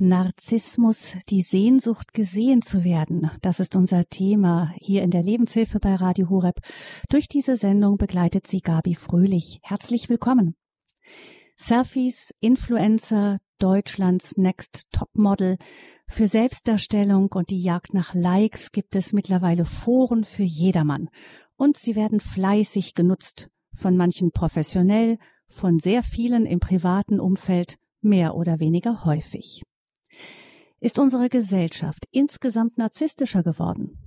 Narzissmus, die Sehnsucht gesehen zu werden. Das ist unser Thema hier in der Lebenshilfe bei Radio Horeb. Durch diese Sendung begleitet sie Gabi Fröhlich. Herzlich willkommen. Selfies, Influencer, Deutschlands Next Topmodel. Für Selbstdarstellung und die Jagd nach Likes gibt es mittlerweile Foren für jedermann. Und sie werden fleißig genutzt. Von manchen professionell, von sehr vielen im privaten Umfeld mehr oder weniger häufig. Ist unsere Gesellschaft insgesamt narzisstischer geworden?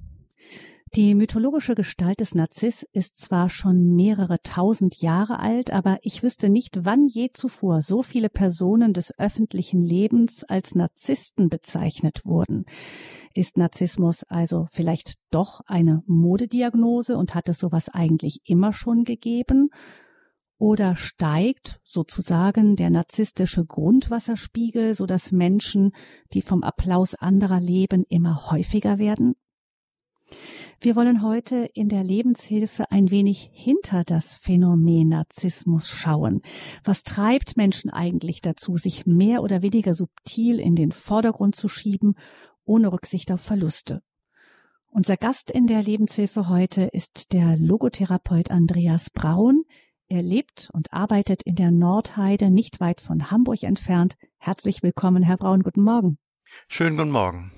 Die mythologische Gestalt des Narziss ist zwar schon mehrere tausend Jahre alt, aber ich wüsste nicht, wann je zuvor so viele Personen des öffentlichen Lebens als Narzissten bezeichnet wurden. Ist Narzissmus also vielleicht doch eine Modediagnose und hat es sowas eigentlich immer schon gegeben? Oder steigt sozusagen der narzisstische Grundwasserspiegel, so dass Menschen, die vom Applaus anderer leben, immer häufiger werden? Wir wollen heute in der Lebenshilfe ein wenig hinter das Phänomen Narzissmus schauen. Was treibt Menschen eigentlich dazu, sich mehr oder weniger subtil in den Vordergrund zu schieben, ohne Rücksicht auf Verluste? Unser Gast in der Lebenshilfe heute ist der Logotherapeut Andreas Braun. Er lebt und arbeitet in der Nordheide, nicht weit von Hamburg entfernt. Herzlich willkommen, Herr Braun. Guten Morgen. Schönen guten Morgen.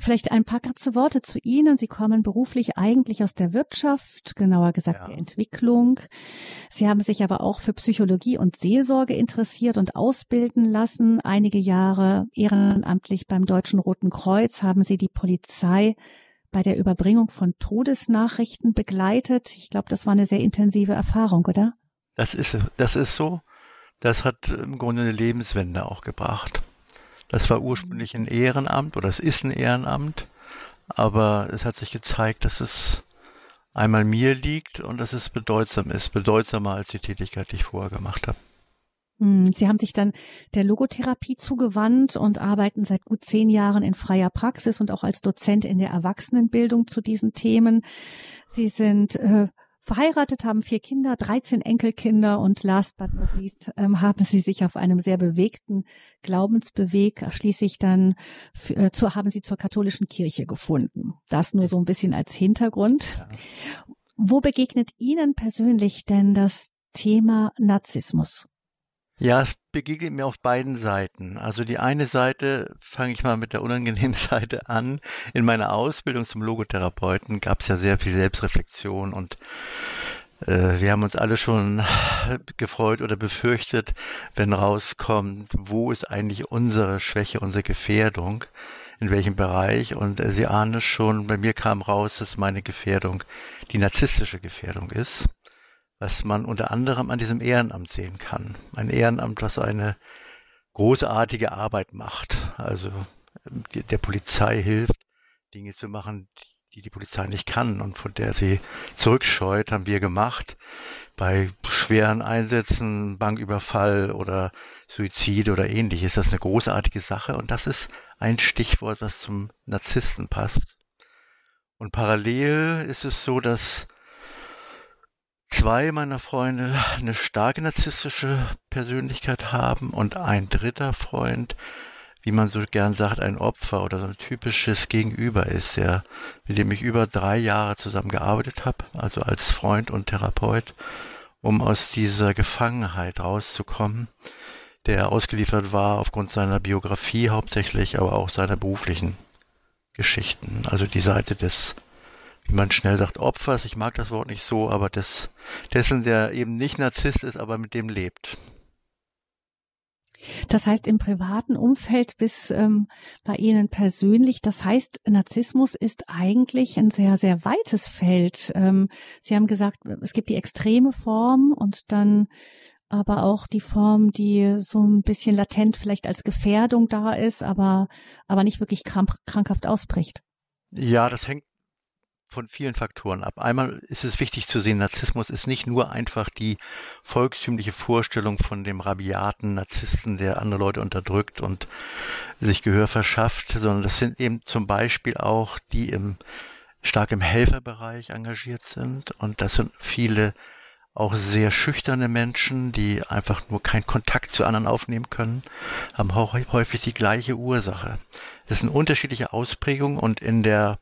Vielleicht ein paar kurze Worte zu Ihnen. Sie kommen beruflich eigentlich aus der Wirtschaft, genauer gesagt ja. der Entwicklung. Sie haben sich aber auch für Psychologie und Seelsorge interessiert und ausbilden lassen. Einige Jahre ehrenamtlich beim Deutschen Roten Kreuz haben Sie die Polizei bei der Überbringung von Todesnachrichten begleitet. Ich glaube, das war eine sehr intensive Erfahrung, oder? Das ist, das ist so. Das hat im Grunde eine Lebenswende auch gebracht. Das war ursprünglich ein Ehrenamt oder es ist ein Ehrenamt, aber es hat sich gezeigt, dass es einmal mir liegt und dass es bedeutsam ist, bedeutsamer als die Tätigkeit, die ich vorher gemacht habe. Hm, Sie haben sich dann der Logotherapie zugewandt und arbeiten seit gut zehn Jahren in freier Praxis und auch als Dozent in der Erwachsenenbildung zu diesen Themen. Sie sind äh, verheiratet, haben vier Kinder, 13 Enkelkinder und last but not least ähm, haben sie sich auf einem sehr bewegten Glaubensbeweg schließlich dann äh, zu, haben sie zur katholischen Kirche gefunden. Das nur so ein bisschen als Hintergrund. Ja. Wo begegnet Ihnen persönlich denn das Thema Narzissmus? Ja, es begegnet mir auf beiden Seiten. Also die eine Seite, fange ich mal mit der unangenehmen Seite an. In meiner Ausbildung zum Logotherapeuten gab es ja sehr viel Selbstreflexion und äh, wir haben uns alle schon gefreut oder befürchtet, wenn rauskommt, wo ist eigentlich unsere Schwäche, unsere Gefährdung, in welchem Bereich. Und äh, Sie ahnen es schon, bei mir kam raus, dass meine Gefährdung die narzisstische Gefährdung ist was man unter anderem an diesem Ehrenamt sehen kann. Ein Ehrenamt, was eine großartige Arbeit macht. Also der Polizei hilft, Dinge zu machen, die die Polizei nicht kann und von der sie zurückscheut, haben wir gemacht. Bei schweren Einsätzen, Banküberfall oder Suizid oder ähnlich ist das eine großartige Sache und das ist ein Stichwort, was zum Narzissten passt. Und parallel ist es so, dass zwei meiner Freunde eine starke narzisstische Persönlichkeit haben und ein dritter Freund, wie man so gern sagt, ein Opfer oder so ein typisches Gegenüber ist, der, mit dem ich über drei Jahre zusammengearbeitet habe, also als Freund und Therapeut, um aus dieser Gefangenheit rauszukommen, der ausgeliefert war aufgrund seiner Biografie hauptsächlich, aber auch seiner beruflichen Geschichten, also die Seite des wie man schnell sagt, Opfers. Ich mag das Wort nicht so, aber des, dessen, der eben nicht Narzisst ist, aber mit dem lebt. Das heißt im privaten Umfeld bis ähm, bei Ihnen persönlich. Das heißt, Narzissmus ist eigentlich ein sehr, sehr weites Feld. Ähm, Sie haben gesagt, es gibt die extreme Form und dann aber auch die Form, die so ein bisschen latent vielleicht als Gefährdung da ist, aber, aber nicht wirklich krank, krankhaft ausbricht. Ja, das hängt von vielen Faktoren ab. Einmal ist es wichtig zu sehen, Narzissmus ist nicht nur einfach die volkstümliche Vorstellung von dem rabiaten Narzissten, der andere Leute unterdrückt und sich Gehör verschafft, sondern das sind eben zum Beispiel auch die im stark im Helferbereich engagiert sind und das sind viele auch sehr schüchterne Menschen, die einfach nur keinen Kontakt zu anderen aufnehmen können, haben häufig die gleiche Ursache. Das sind unterschiedliche Ausprägungen und in der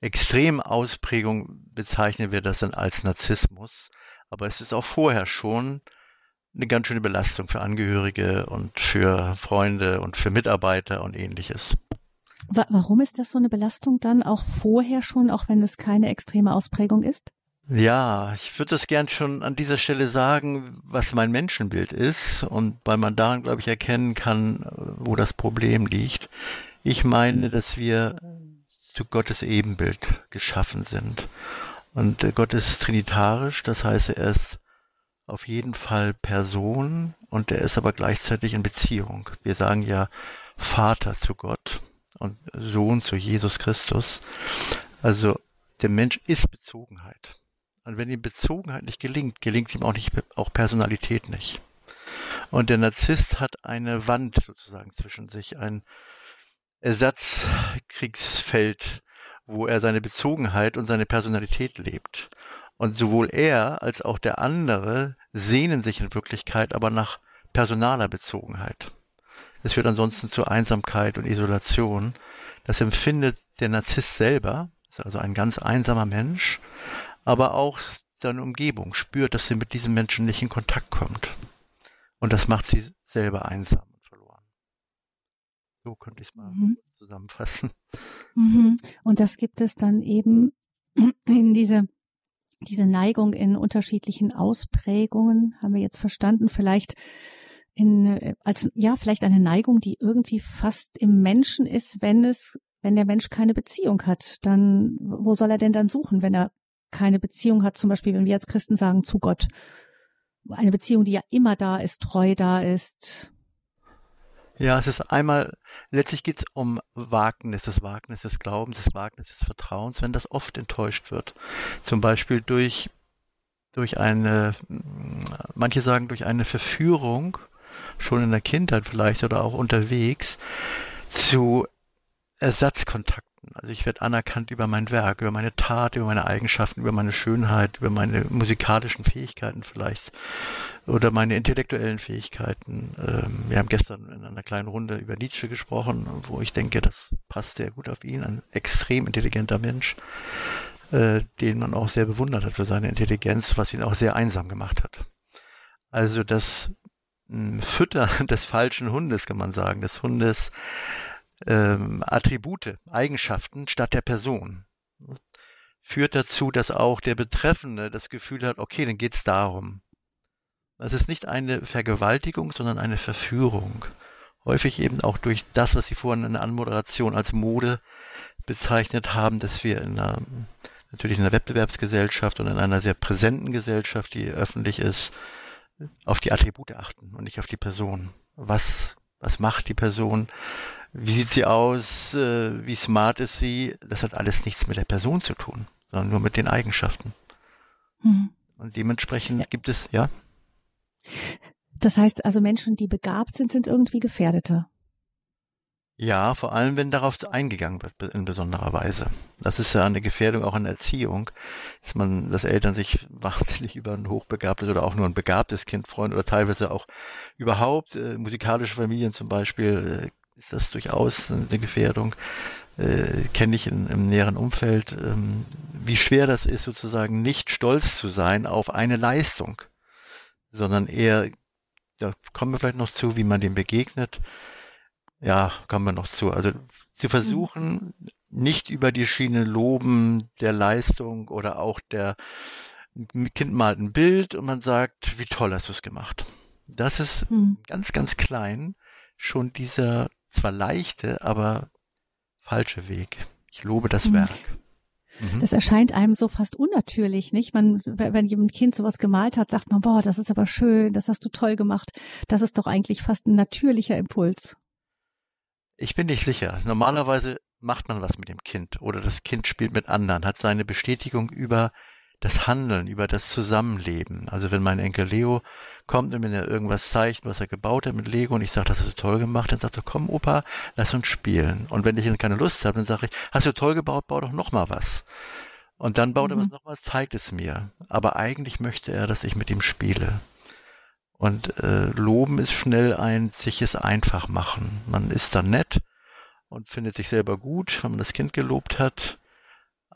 extremen Ausprägung bezeichnen wir das dann als Narzissmus. Aber es ist auch vorher schon eine ganz schöne Belastung für Angehörige und für Freunde und für Mitarbeiter und ähnliches. Warum ist das so eine Belastung dann auch vorher schon, auch wenn es keine extreme Ausprägung ist? Ja, ich würde das gern schon an dieser Stelle sagen, was mein Menschenbild ist und weil man daran, glaube ich, erkennen kann, wo das Problem liegt. Ich meine, dass wir zu Gottes Ebenbild geschaffen sind. Und Gott ist trinitarisch, das heißt, er ist auf jeden Fall Person und er ist aber gleichzeitig in Beziehung. Wir sagen ja Vater zu Gott und Sohn zu Jesus Christus. Also der Mensch ist Bezogenheit. Und wenn ihm Bezogenheit nicht gelingt, gelingt ihm auch nicht auch Personalität nicht. Und der Narzisst hat eine Wand sozusagen zwischen sich, ein Ersatzkriegsfeld, wo er seine Bezogenheit und seine Personalität lebt. Und sowohl er als auch der andere sehnen sich in Wirklichkeit aber nach personaler Bezogenheit. Es führt ansonsten zu Einsamkeit und Isolation. Das empfindet der Narzisst selber, ist also ein ganz einsamer Mensch, aber auch seine Umgebung spürt, dass sie mit diesem Menschen nicht in Kontakt kommt. Und das macht sie selber einsam. So könnte ich es mal mhm. zusammenfassen. Mhm. Und das gibt es dann eben in diese, diese Neigung in unterschiedlichen Ausprägungen, haben wir jetzt verstanden, vielleicht in, als, ja, vielleicht eine Neigung, die irgendwie fast im Menschen ist, wenn es, wenn der Mensch keine Beziehung hat, dann, wo soll er denn dann suchen, wenn er keine Beziehung hat, zum Beispiel, wenn wir als Christen sagen, zu Gott. Eine Beziehung, die ja immer da ist, treu da ist. Ja, es ist einmal, letztlich geht es um Wagnis, das Wagnis des Glaubens, das Wagnis des Vertrauens, wenn das oft enttäuscht wird. Zum Beispiel durch, durch eine, manche sagen durch eine Verführung, schon in der Kindheit vielleicht oder auch unterwegs, zu Ersatzkontakt also ich werde anerkannt über mein Werk, über meine Tat, über meine Eigenschaften, über meine Schönheit, über meine musikalischen Fähigkeiten vielleicht oder meine intellektuellen Fähigkeiten. Ähm, wir haben gestern in einer kleinen Runde über Nietzsche gesprochen, wo ich denke, das passt sehr gut auf ihn, ein extrem intelligenter Mensch, äh, den man auch sehr bewundert hat für seine Intelligenz, was ihn auch sehr einsam gemacht hat. Also das hm, Füttern des falschen Hundes, kann man sagen, des Hundes, ähm, Attribute, Eigenschaften statt der Person. Führt dazu, dass auch der Betreffende das Gefühl hat, okay, dann geht es darum. Es ist nicht eine Vergewaltigung, sondern eine Verführung. Häufig eben auch durch das, was Sie vorhin in der Anmoderation als Mode bezeichnet haben, dass wir in einer, natürlich in einer Wettbewerbsgesellschaft und in einer sehr präsenten Gesellschaft, die öffentlich ist, auf die Attribute achten und nicht auf die Person. Was, was macht die Person? Wie sieht sie aus, äh, wie smart ist sie, das hat alles nichts mit der Person zu tun, sondern nur mit den Eigenschaften. Mhm. Und dementsprechend ja. gibt es, ja. Das heißt also Menschen, die begabt sind, sind irgendwie gefährdeter. Ja, vor allem, wenn darauf eingegangen wird in besonderer Weise. Das ist ja eine Gefährdung auch in der Erziehung, dass man, dass Eltern sich wahnsinnig über ein hochbegabtes oder auch nur ein begabtes Kind freuen oder teilweise auch überhaupt äh, musikalische Familien zum Beispiel äh, ist das durchaus eine Gefährdung. Äh, kenne ich in, im näheren Umfeld, ähm, wie schwer das ist, sozusagen nicht stolz zu sein auf eine Leistung, sondern eher, da kommen wir vielleicht noch zu, wie man dem begegnet. Ja, kommen wir noch zu. Also zu versuchen, nicht über die Schiene loben der Leistung oder auch der Kind malt ein Bild und man sagt, wie toll hast du es gemacht. Das ist hm. ganz, ganz klein schon dieser zwar leichte, aber falsche Weg. Ich lobe das mhm. Werk. Mhm. Das erscheint einem so fast unnatürlich, nicht? Man, wenn jemand Kind sowas gemalt hat, sagt man, boah, das ist aber schön, das hast du toll gemacht. Das ist doch eigentlich fast ein natürlicher Impuls. Ich bin nicht sicher. Normalerweise macht man was mit dem Kind oder das Kind spielt mit anderen, hat seine Bestätigung über das Handeln, über das Zusammenleben. Also wenn mein Enkel Leo kommt und er irgendwas zeigt, was er gebaut hat mit Lego und ich sage, das hast du toll gemacht, dann sagt er, komm Opa, lass uns spielen. Und wenn ich dann keine Lust habe, dann sage ich, hast du toll gebaut, bau doch noch mal was. Und dann baut mhm. er was nochmal, zeigt es mir. Aber eigentlich möchte er, dass ich mit ihm spiele. Und äh, loben ist schnell ein sich es einfach machen. Man ist dann nett und findet sich selber gut, wenn man das Kind gelobt hat.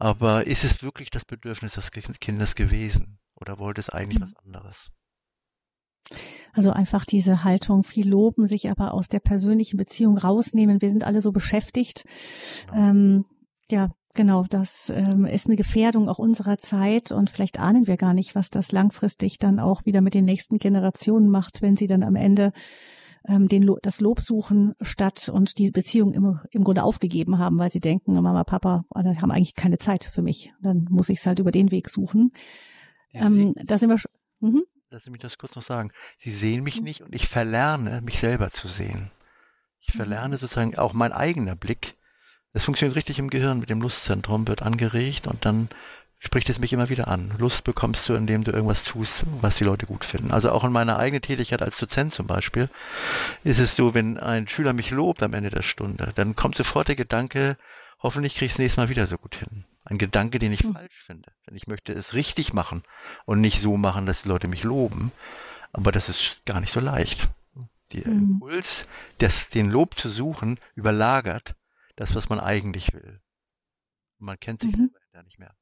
Aber ist es wirklich das Bedürfnis des Kindes gewesen? Oder wollte es eigentlich mhm. was anderes? Also einfach diese Haltung, viel loben, sich aber aus der persönlichen Beziehung rausnehmen. Wir sind alle so beschäftigt. Genau. Ähm, ja, genau, das ähm, ist eine Gefährdung auch unserer Zeit und vielleicht ahnen wir gar nicht, was das langfristig dann auch wieder mit den nächsten Generationen macht, wenn sie dann am Ende ähm, den Lo das Lob suchen statt und die Beziehung im, im Grunde aufgegeben haben, weil sie denken, Mama, Papa haben eigentlich keine Zeit für mich. Dann muss ich es halt über den Weg suchen. Ähm, da sind wir schon. Mhm. Lass mich das kurz noch sagen. Sie sehen mich nicht und ich verlerne, mich selber zu sehen. Ich mhm. verlerne sozusagen auch mein eigener Blick. Es funktioniert richtig im Gehirn mit dem Lustzentrum, wird angeregt und dann spricht es mich immer wieder an. Lust bekommst du, indem du irgendwas tust, was die Leute gut finden. Also auch in meiner eigenen Tätigkeit als Dozent zum Beispiel ist es so, wenn ein Schüler mich lobt am Ende der Stunde, dann kommt sofort der Gedanke, hoffentlich kriege ich es nächstes Mal wieder so gut hin. Ein Gedanke, den ich hm. falsch finde. Denn ich möchte es richtig machen und nicht so machen, dass die Leute mich loben. Aber das ist gar nicht so leicht. Der hm. Impuls, das, den Lob zu suchen, überlagert das, was man eigentlich will. Man kennt sich mhm. selber nicht mehr.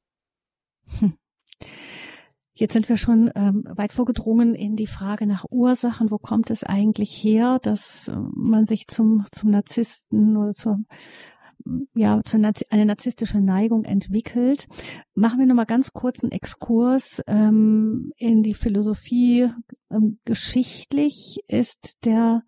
Hm. Jetzt sind wir schon ähm, weit vorgedrungen in die Frage nach Ursachen. Wo kommt es eigentlich her, dass äh, man sich zum, zum Narzissten oder zur, ja, zu eine narzisstische Neigung entwickelt? Machen wir nochmal ganz kurz einen Exkurs ähm, in die Philosophie. Ähm, geschichtlich ist der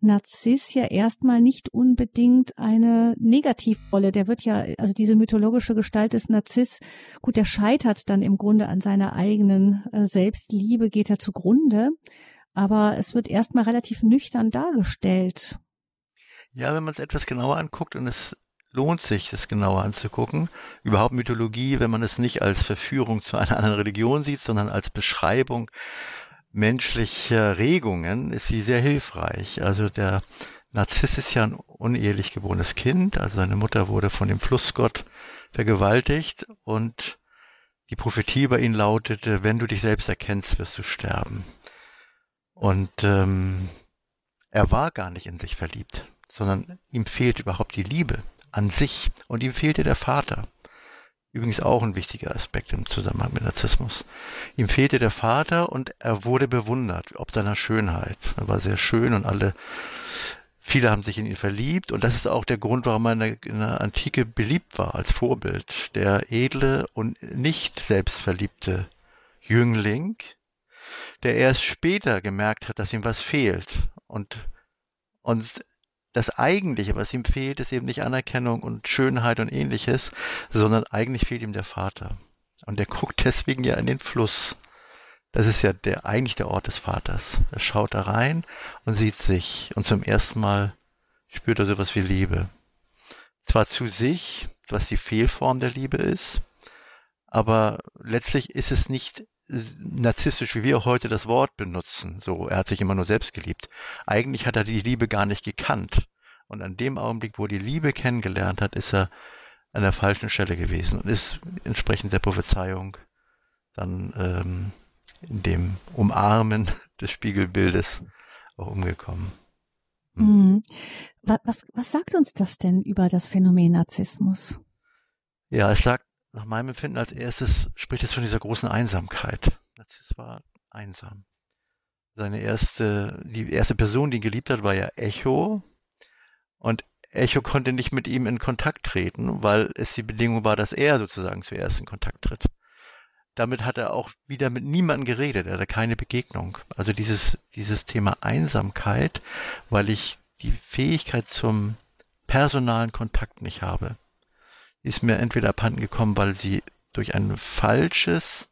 Narziss ja erstmal nicht unbedingt eine Negativrolle. Der wird ja, also diese mythologische Gestalt des Narziss, gut, der scheitert dann im Grunde an seiner eigenen äh, Selbstliebe, geht er zugrunde. Aber es wird erstmal relativ nüchtern dargestellt. Ja, wenn man es etwas genauer anguckt und es lohnt sich, das genauer anzugucken. Überhaupt Mythologie, wenn man es nicht als Verführung zu einer anderen Religion sieht, sondern als Beschreibung menschlicher Regungen ist sie sehr hilfreich. Also der Narziss ist ja ein unehelich geborenes Kind, also seine Mutter wurde von dem Flussgott vergewaltigt und die Prophetie bei ihm lautete, wenn du dich selbst erkennst, wirst du sterben. Und ähm, er war gar nicht in sich verliebt, sondern ihm fehlt überhaupt die Liebe an sich und ihm fehlte der Vater. Übrigens auch ein wichtiger Aspekt im Zusammenhang mit Narzissmus. Ihm fehlte der Vater und er wurde bewundert, ob seiner Schönheit. Er war sehr schön und alle, viele haben sich in ihn verliebt und das ist auch der Grund, warum er in der, in der Antike beliebt war als Vorbild. Der edle und nicht selbstverliebte Jüngling, der erst später gemerkt hat, dass ihm was fehlt und und das Eigentliche, was ihm fehlt, ist eben nicht Anerkennung und Schönheit und ähnliches, sondern eigentlich fehlt ihm der Vater. Und er guckt deswegen ja in den Fluss. Das ist ja der, eigentlich der Ort des Vaters. Er schaut da rein und sieht sich. Und zum ersten Mal spürt er sowas wie Liebe. Zwar zu sich, was die Fehlform der Liebe ist, aber letztlich ist es nicht narzisstisch, wie wir auch heute das Wort benutzen. So, er hat sich immer nur selbst geliebt. Eigentlich hat er die Liebe gar nicht gekannt. Und an dem Augenblick, wo er die Liebe kennengelernt hat, ist er an der falschen Stelle gewesen und ist entsprechend der Prophezeiung dann ähm, in dem Umarmen des Spiegelbildes auch umgekommen. Hm. Was, was sagt uns das denn über das Phänomen Narzissmus? Ja, es sagt nach meinem Empfinden als erstes spricht es von dieser großen Einsamkeit. Narziss war einsam. Seine erste, die erste Person, die ihn geliebt hat, war ja Echo. Und Echo konnte nicht mit ihm in Kontakt treten, weil es die Bedingung war, dass er sozusagen zuerst in Kontakt tritt. Damit hat er auch wieder mit niemandem geredet, er hatte keine Begegnung. Also dieses, dieses Thema Einsamkeit, weil ich die Fähigkeit zum personalen Kontakt nicht habe ist mir entweder abhanden gekommen, weil sie durch ein falsches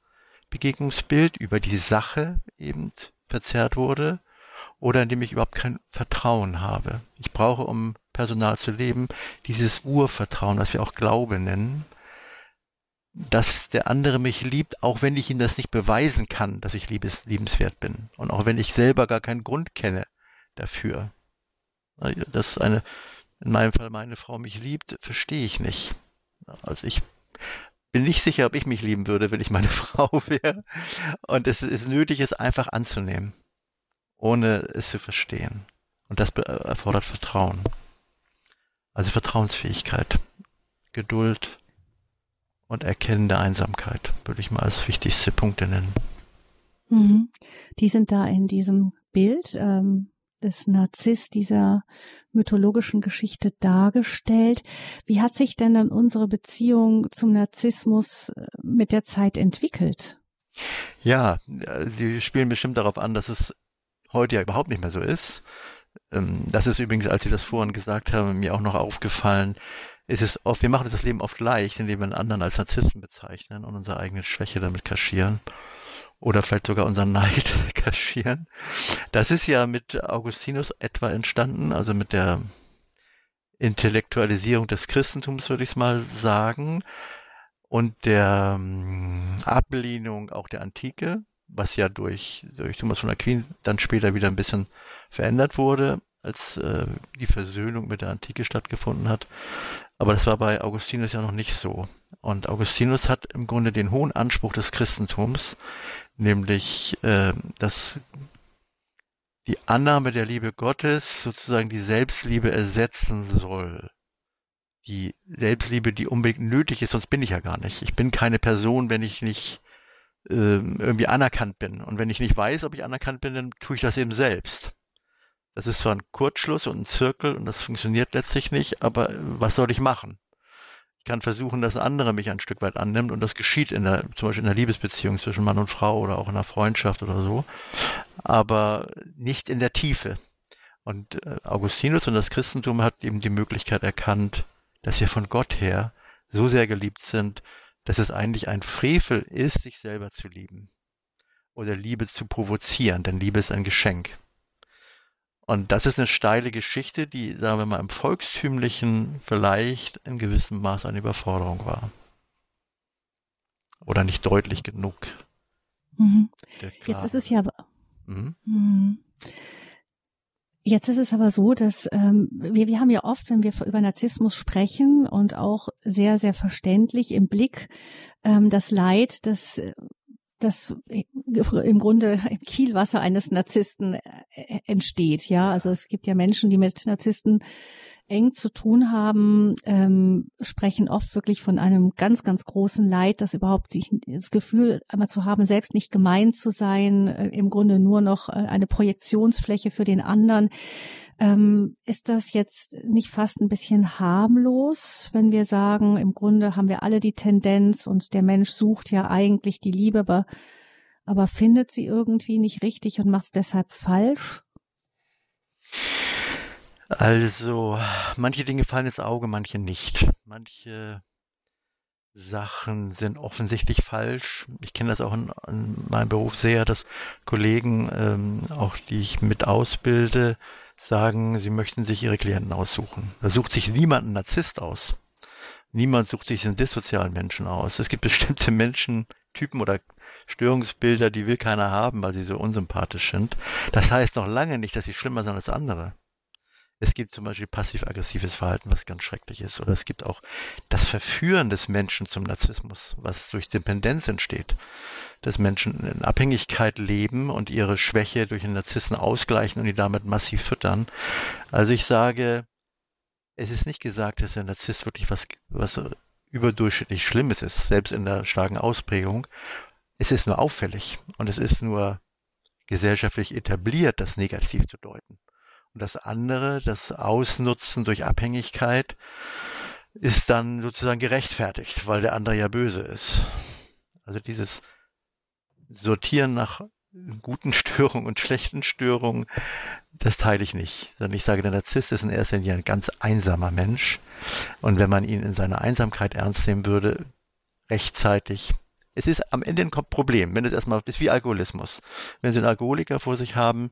Begegnungsbild über die Sache eben verzerrt wurde oder indem ich überhaupt kein Vertrauen habe. Ich brauche, um Personal zu leben, dieses Urvertrauen, was wir auch Glaube nennen, dass der andere mich liebt, auch wenn ich ihm das nicht beweisen kann, dass ich liebes, liebenswert bin. Und auch wenn ich selber gar keinen Grund kenne dafür. Dass eine, in meinem Fall meine Frau mich liebt, verstehe ich nicht. Also ich bin nicht sicher, ob ich mich lieben würde, wenn ich meine Frau wäre. Und es ist nötig, es einfach anzunehmen, ohne es zu verstehen. Und das erfordert Vertrauen. Also Vertrauensfähigkeit, Geduld und Erkennen der Einsamkeit, würde ich mal als wichtigste Punkte nennen. Mhm. Die sind da in diesem Bild ähm, des Narziss dieser mythologischen Geschichte dargestellt. Wie hat sich denn dann unsere Beziehung zum Narzissmus äh, mit der Zeit entwickelt? Ja, Sie spielen bestimmt darauf an, dass es heute ja überhaupt nicht mehr so ist. Ähm, das ist übrigens, als Sie das vorhin gesagt haben, mir auch noch aufgefallen. Es ist oft, wir machen das Leben oft leicht, indem wir einen anderen als Narzissten bezeichnen und unsere eigene Schwäche damit kaschieren oder vielleicht sogar unseren Neid kaschieren. Das ist ja mit Augustinus etwa entstanden, also mit der Intellektualisierung des Christentums, würde ich es mal sagen, und der ähm, Ablehnung auch der Antike, was ja durch, durch Thomas von Aquin dann später wieder ein bisschen verändert wurde, als äh, die Versöhnung mit der Antike stattgefunden hat. Aber das war bei Augustinus ja noch nicht so. Und Augustinus hat im Grunde den hohen Anspruch des Christentums, nämlich äh, dass die Annahme der Liebe Gottes sozusagen die Selbstliebe ersetzen soll. Die Selbstliebe, die unbedingt nötig ist, sonst bin ich ja gar nicht. Ich bin keine Person, wenn ich nicht äh, irgendwie anerkannt bin. Und wenn ich nicht weiß, ob ich anerkannt bin, dann tue ich das eben selbst. Das ist zwar ein Kurzschluss und ein Zirkel und das funktioniert letztlich nicht, aber was soll ich machen? Kann versuchen, dass andere mich ein Stück weit annimmt und das geschieht in der, zum Beispiel in der Liebesbeziehung zwischen Mann und Frau oder auch in einer Freundschaft oder so, aber nicht in der Tiefe. Und äh, Augustinus und das Christentum hat eben die Möglichkeit erkannt, dass wir von Gott her so sehr geliebt sind, dass es eigentlich ein Frevel ist, sich selber zu lieben oder Liebe zu provozieren, denn Liebe ist ein Geschenk. Und das ist eine steile Geschichte, die, sagen wir mal, im Volkstümlichen vielleicht in gewissem Maß eine Überforderung war. Oder nicht deutlich genug. Mhm. Jetzt ist es ja. Mhm. mhm. Jetzt ist es aber so, dass ähm, wir, wir haben ja oft, wenn wir über Narzissmus sprechen und auch sehr, sehr verständlich im Blick ähm, das Leid, das das im Grunde im Kielwasser eines Narzissten äh, entsteht. Ja, also es gibt ja Menschen, die mit Narzissten eng zu tun haben, ähm, sprechen oft wirklich von einem ganz, ganz großen Leid, das überhaupt sich das Gefühl einmal zu haben, selbst nicht gemein zu sein, äh, im Grunde nur noch äh, eine Projektionsfläche für den anderen. Ähm, ist das jetzt nicht fast ein bisschen harmlos, wenn wir sagen, im Grunde haben wir alle die Tendenz und der Mensch sucht ja eigentlich die Liebe, aber, aber findet sie irgendwie nicht richtig und macht es deshalb falsch? Also, manche Dinge fallen ins Auge, manche nicht. Manche Sachen sind offensichtlich falsch. Ich kenne das auch in, in, meinem Beruf sehr, dass Kollegen, ähm, auch die ich mit ausbilde, sagen, sie möchten sich ihre Klienten aussuchen. Da sucht sich niemand einen Narzisst aus. Niemand sucht sich einen dissozialen Menschen aus. Es gibt bestimmte Menschentypen oder Störungsbilder, die will keiner haben, weil sie so unsympathisch sind. Das heißt noch lange nicht, dass sie schlimmer sind als andere. Es gibt zum Beispiel passiv-aggressives Verhalten, was ganz schrecklich ist. Oder es gibt auch das Verführen des Menschen zum Narzissmus, was durch Dependenz entsteht. Dass Menschen in Abhängigkeit leben und ihre Schwäche durch den Narzissen ausgleichen und die damit massiv füttern. Also ich sage, es ist nicht gesagt, dass der Narzisst wirklich was, was überdurchschnittlich Schlimmes ist, selbst in der starken Ausprägung. Es ist nur auffällig und es ist nur gesellschaftlich etabliert, das negativ zu deuten. Und das andere, das Ausnutzen durch Abhängigkeit, ist dann sozusagen gerechtfertigt, weil der andere ja böse ist. Also dieses Sortieren nach guten Störungen und schlechten Störungen, das teile ich nicht. Sondern ich sage, der Narzisst ist in erster Linie ein ganz einsamer Mensch. Und wenn man ihn in seiner Einsamkeit ernst nehmen würde, rechtzeitig, es ist am Ende ein Problem, wenn es erstmal ist wie Alkoholismus. Wenn Sie einen Alkoholiker vor sich haben,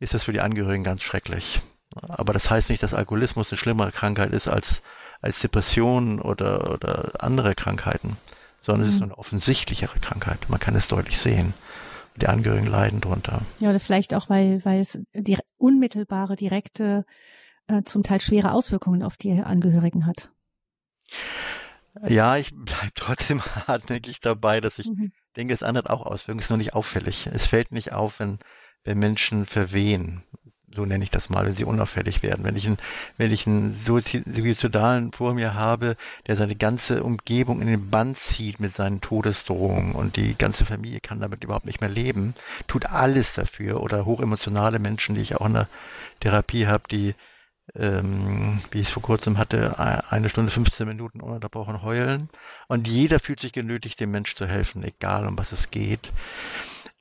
ist das für die Angehörigen ganz schrecklich. Aber das heißt nicht, dass Alkoholismus eine schlimmere Krankheit ist als, als Depression oder, oder andere Krankheiten, sondern mhm. es ist mhm. eine offensichtlichere Krankheit. Man kann es deutlich sehen. Die Angehörigen leiden drunter. Ja, oder vielleicht auch, weil, weil es die unmittelbare, direkte, äh, zum Teil schwere Auswirkungen auf die Angehörigen hat. Ja, ich bleibe trotzdem hartnäckig dabei, dass ich mhm. denke, es andere auch Auswirkungen, es ist nur nicht auffällig. Es fällt nicht auf, wenn Menschen verwehen. So nenne ich das mal, wenn sie unauffällig werden. Wenn ich einen, wenn ich einen Suizidalen vor mir habe, der seine ganze Umgebung in den Bann zieht mit seinen Todesdrohungen und die ganze Familie kann damit überhaupt nicht mehr leben, tut alles dafür. Oder hochemotionale Menschen, die ich auch in der Therapie habe, die ähm, wie ich es vor kurzem hatte, eine Stunde 15 Minuten ununterbrochen heulen. Und jeder fühlt sich genötigt, dem Mensch zu helfen, egal um was es geht.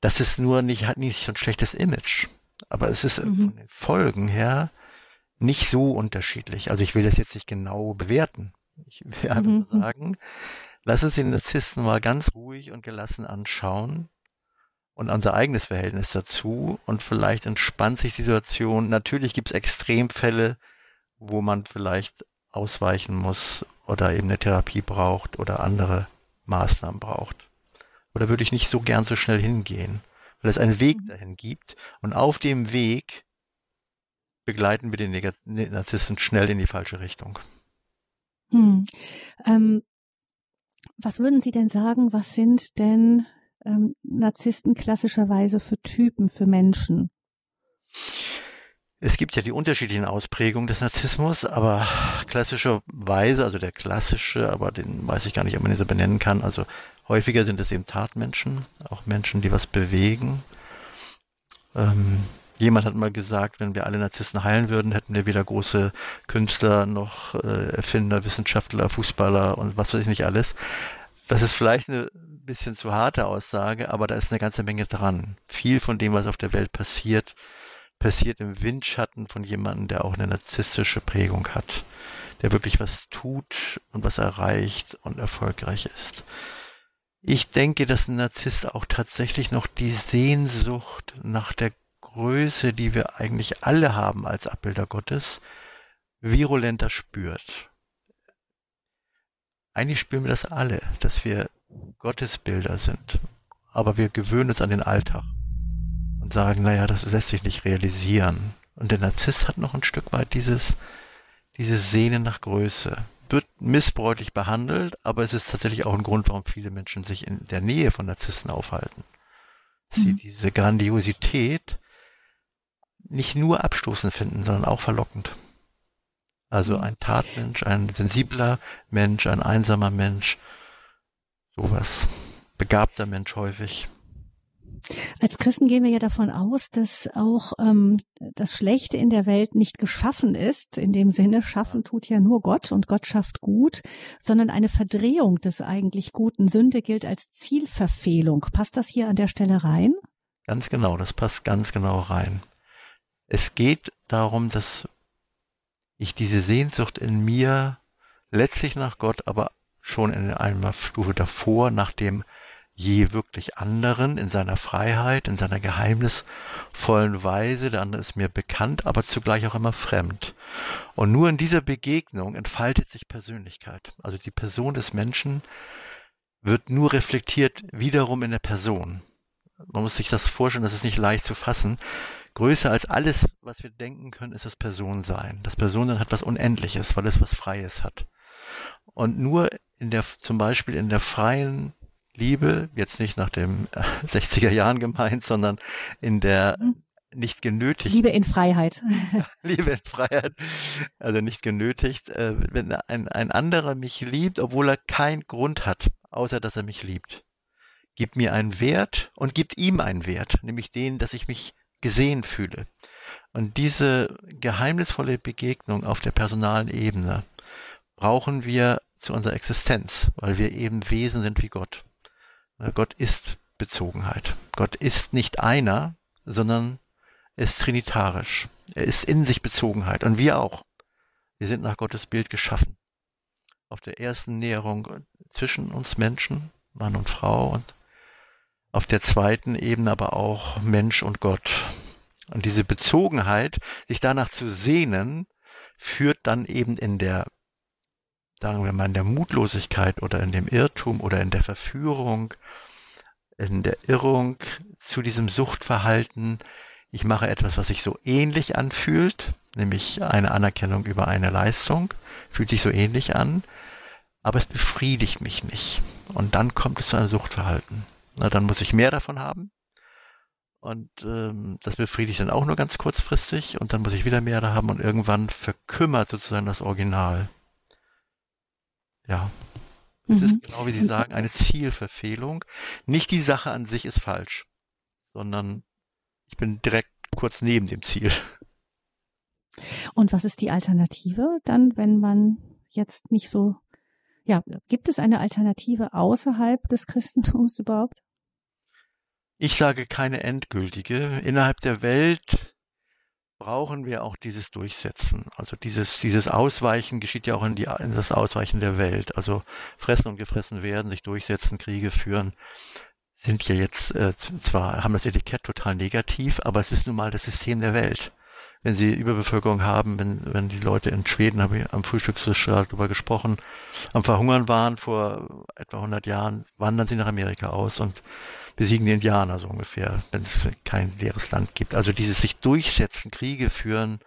Das ist nur nicht, hat nicht so ein schlechtes Image. Aber es ist mhm. von den Folgen her nicht so unterschiedlich. Also ich will das jetzt nicht genau bewerten. Ich will einfach mhm. sagen, lass uns den Narzissten mal ganz ruhig und gelassen anschauen und unser eigenes Verhältnis dazu und vielleicht entspannt sich die Situation. Natürlich gibt es Extremfälle, wo man vielleicht ausweichen muss oder eben eine Therapie braucht oder andere Maßnahmen braucht. Oder würde ich nicht so gern so schnell hingehen, weil es einen Weg mhm. dahin gibt und auf dem Weg begleiten wir den Narzissten schnell in die falsche Richtung. Hm. Ähm, was würden Sie denn sagen, was sind denn ähm, Narzissten klassischerweise für Typen, für Menschen? Es gibt ja die unterschiedlichen Ausprägungen des Narzissmus, aber klassischerweise, also der klassische, aber den weiß ich gar nicht, ob man ihn so benennen kann, also häufiger sind es eben Tatmenschen, auch Menschen, die was bewegen. Ähm, jemand hat mal gesagt, wenn wir alle Narzissten heilen würden, hätten wir weder große Künstler noch äh, Erfinder, Wissenschaftler, Fußballer und was weiß ich nicht alles. Das ist vielleicht eine bisschen zu harte Aussage, aber da ist eine ganze Menge dran. Viel von dem, was auf der Welt passiert, passiert im Windschatten von jemandem, der auch eine narzisstische Prägung hat, der wirklich was tut und was erreicht und erfolgreich ist. Ich denke, dass ein Narzisst auch tatsächlich noch die Sehnsucht nach der Größe, die wir eigentlich alle haben als Abbilder Gottes, virulenter spürt. Eigentlich spüren wir das alle, dass wir Gottesbilder sind. Aber wir gewöhnen uns an den Alltag und sagen, naja, das lässt sich nicht realisieren. Und der Narzisst hat noch ein Stück weit dieses, diese Sehne nach Größe. Wird missbräuchlich behandelt, aber es ist tatsächlich auch ein Grund, warum viele Menschen sich in der Nähe von Narzissten aufhalten. Sie mhm. diese Grandiosität nicht nur abstoßend finden, sondern auch verlockend. Also mhm. ein Tatmensch, ein sensibler Mensch, ein einsamer Mensch, sowas. Begabter Mensch häufig. Als Christen gehen wir ja davon aus, dass auch ähm, das Schlechte in der Welt nicht geschaffen ist. In dem Sinne, schaffen tut ja nur Gott und Gott schafft gut, sondern eine Verdrehung des eigentlich Guten. Sünde gilt als Zielverfehlung. Passt das hier an der Stelle rein? Ganz genau, das passt ganz genau rein. Es geht darum, dass ich diese Sehnsucht in mir letztlich nach Gott, aber schon in einer Stufe davor, nach dem je wirklich anderen in seiner Freiheit, in seiner geheimnisvollen Weise. Der andere ist mir bekannt, aber zugleich auch immer fremd. Und nur in dieser Begegnung entfaltet sich Persönlichkeit. Also die Person des Menschen wird nur reflektiert wiederum in der Person. Man muss sich das vorstellen, das ist nicht leicht zu fassen. Größer als alles, was wir denken können, ist das Personensein. Das Personensein hat was Unendliches, weil es was Freies hat. Und nur in der, zum Beispiel in der freien Liebe, jetzt nicht nach dem 60er Jahren gemeint, sondern in der mhm. nicht genötigt. Liebe in Freiheit. Liebe in Freiheit. Also nicht genötigt. Äh, wenn ein, ein anderer mich liebt, obwohl er keinen Grund hat, außer dass er mich liebt, gibt mir einen Wert und gibt ihm einen Wert, nämlich den, dass ich mich gesehen fühle. Und diese geheimnisvolle Begegnung auf der personalen Ebene brauchen wir zu unserer Existenz, weil wir eben Wesen sind wie Gott. Gott ist Bezogenheit. Gott ist nicht einer, sondern er ist trinitarisch. Er ist in sich Bezogenheit und wir auch. Wir sind nach Gottes Bild geschaffen. Auf der ersten Näherung zwischen uns Menschen, Mann und Frau und auf der zweiten Ebene aber auch Mensch und Gott. Und diese Bezogenheit, sich danach zu sehnen, führt dann eben in der, sagen wir mal, in der Mutlosigkeit oder in dem Irrtum oder in der Verführung, in der Irrung zu diesem Suchtverhalten. Ich mache etwas, was sich so ähnlich anfühlt, nämlich eine Anerkennung über eine Leistung, fühlt sich so ähnlich an, aber es befriedigt mich nicht. Und dann kommt es zu einem Suchtverhalten. Na, dann muss ich mehr davon haben. Und ähm, das befriedigt dann auch nur ganz kurzfristig und dann muss ich wieder mehr da haben und irgendwann verkümmert sozusagen das Original. Ja. Es mhm. ist genau wie Sie sagen, eine Zielverfehlung. Nicht die Sache an sich ist falsch, sondern ich bin direkt kurz neben dem Ziel. Und was ist die Alternative dann, wenn man jetzt nicht so, ja, gibt es eine Alternative außerhalb des Christentums überhaupt? Ich sage keine endgültige. Innerhalb der Welt brauchen wir auch dieses Durchsetzen. Also dieses, dieses Ausweichen geschieht ja auch in, die, in das Ausweichen der Welt. Also fressen und gefressen werden, sich durchsetzen, Kriege führen, sind ja jetzt äh, zwar, haben das Etikett total negativ, aber es ist nun mal das System der Welt wenn sie Überbevölkerung haben, wenn, wenn die Leute in Schweden, habe ich am Frühstückstisch darüber gesprochen, am Verhungern waren vor etwa 100 Jahren, wandern sie nach Amerika aus und besiegen die Indianer so ungefähr, wenn es kein leeres Land gibt. Also dieses sich durchsetzen, Kriege führen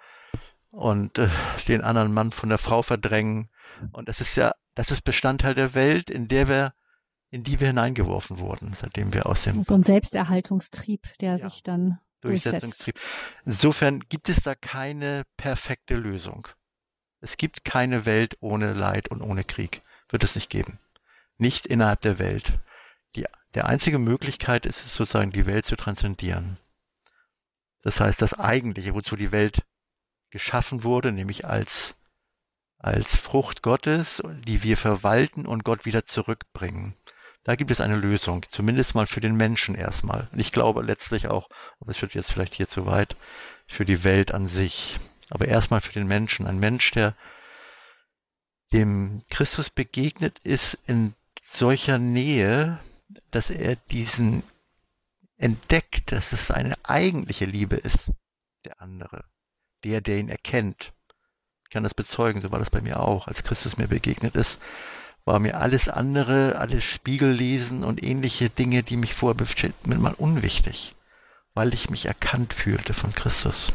und äh, den anderen Mann von der Frau verdrängen. Und das ist ja, das ist Bestandteil der Welt, in der wir in die wir hineingeworfen wurden, seitdem wir aus dem so ein Selbsterhaltungstrieb, der ja. sich dann Durchsetzungstrieb. Insofern gibt es da keine perfekte Lösung. Es gibt keine Welt ohne Leid und ohne Krieg. Wird es nicht geben. Nicht innerhalb der Welt. Die, der einzige Möglichkeit ist es sozusagen, die Welt zu transzendieren. Das heißt, das Eigentliche, wozu die Welt geschaffen wurde, nämlich als, als Frucht Gottes, die wir verwalten und Gott wieder zurückbringen. Da gibt es eine Lösung, zumindest mal für den Menschen erstmal. Und ich glaube letztlich auch, aber es wird jetzt vielleicht hier zu weit, für die Welt an sich. Aber erstmal für den Menschen. Ein Mensch, der dem Christus begegnet ist in solcher Nähe, dass er diesen entdeckt, dass es seine eigentliche Liebe ist, der andere, der, der ihn erkennt. Ich kann das bezeugen, so war das bei mir auch, als Christus mir begegnet ist war mir alles andere, alles Spiegellesen und ähnliche Dinge, die mich vorher beschäftigten, mal unwichtig, weil ich mich erkannt fühlte von Christus.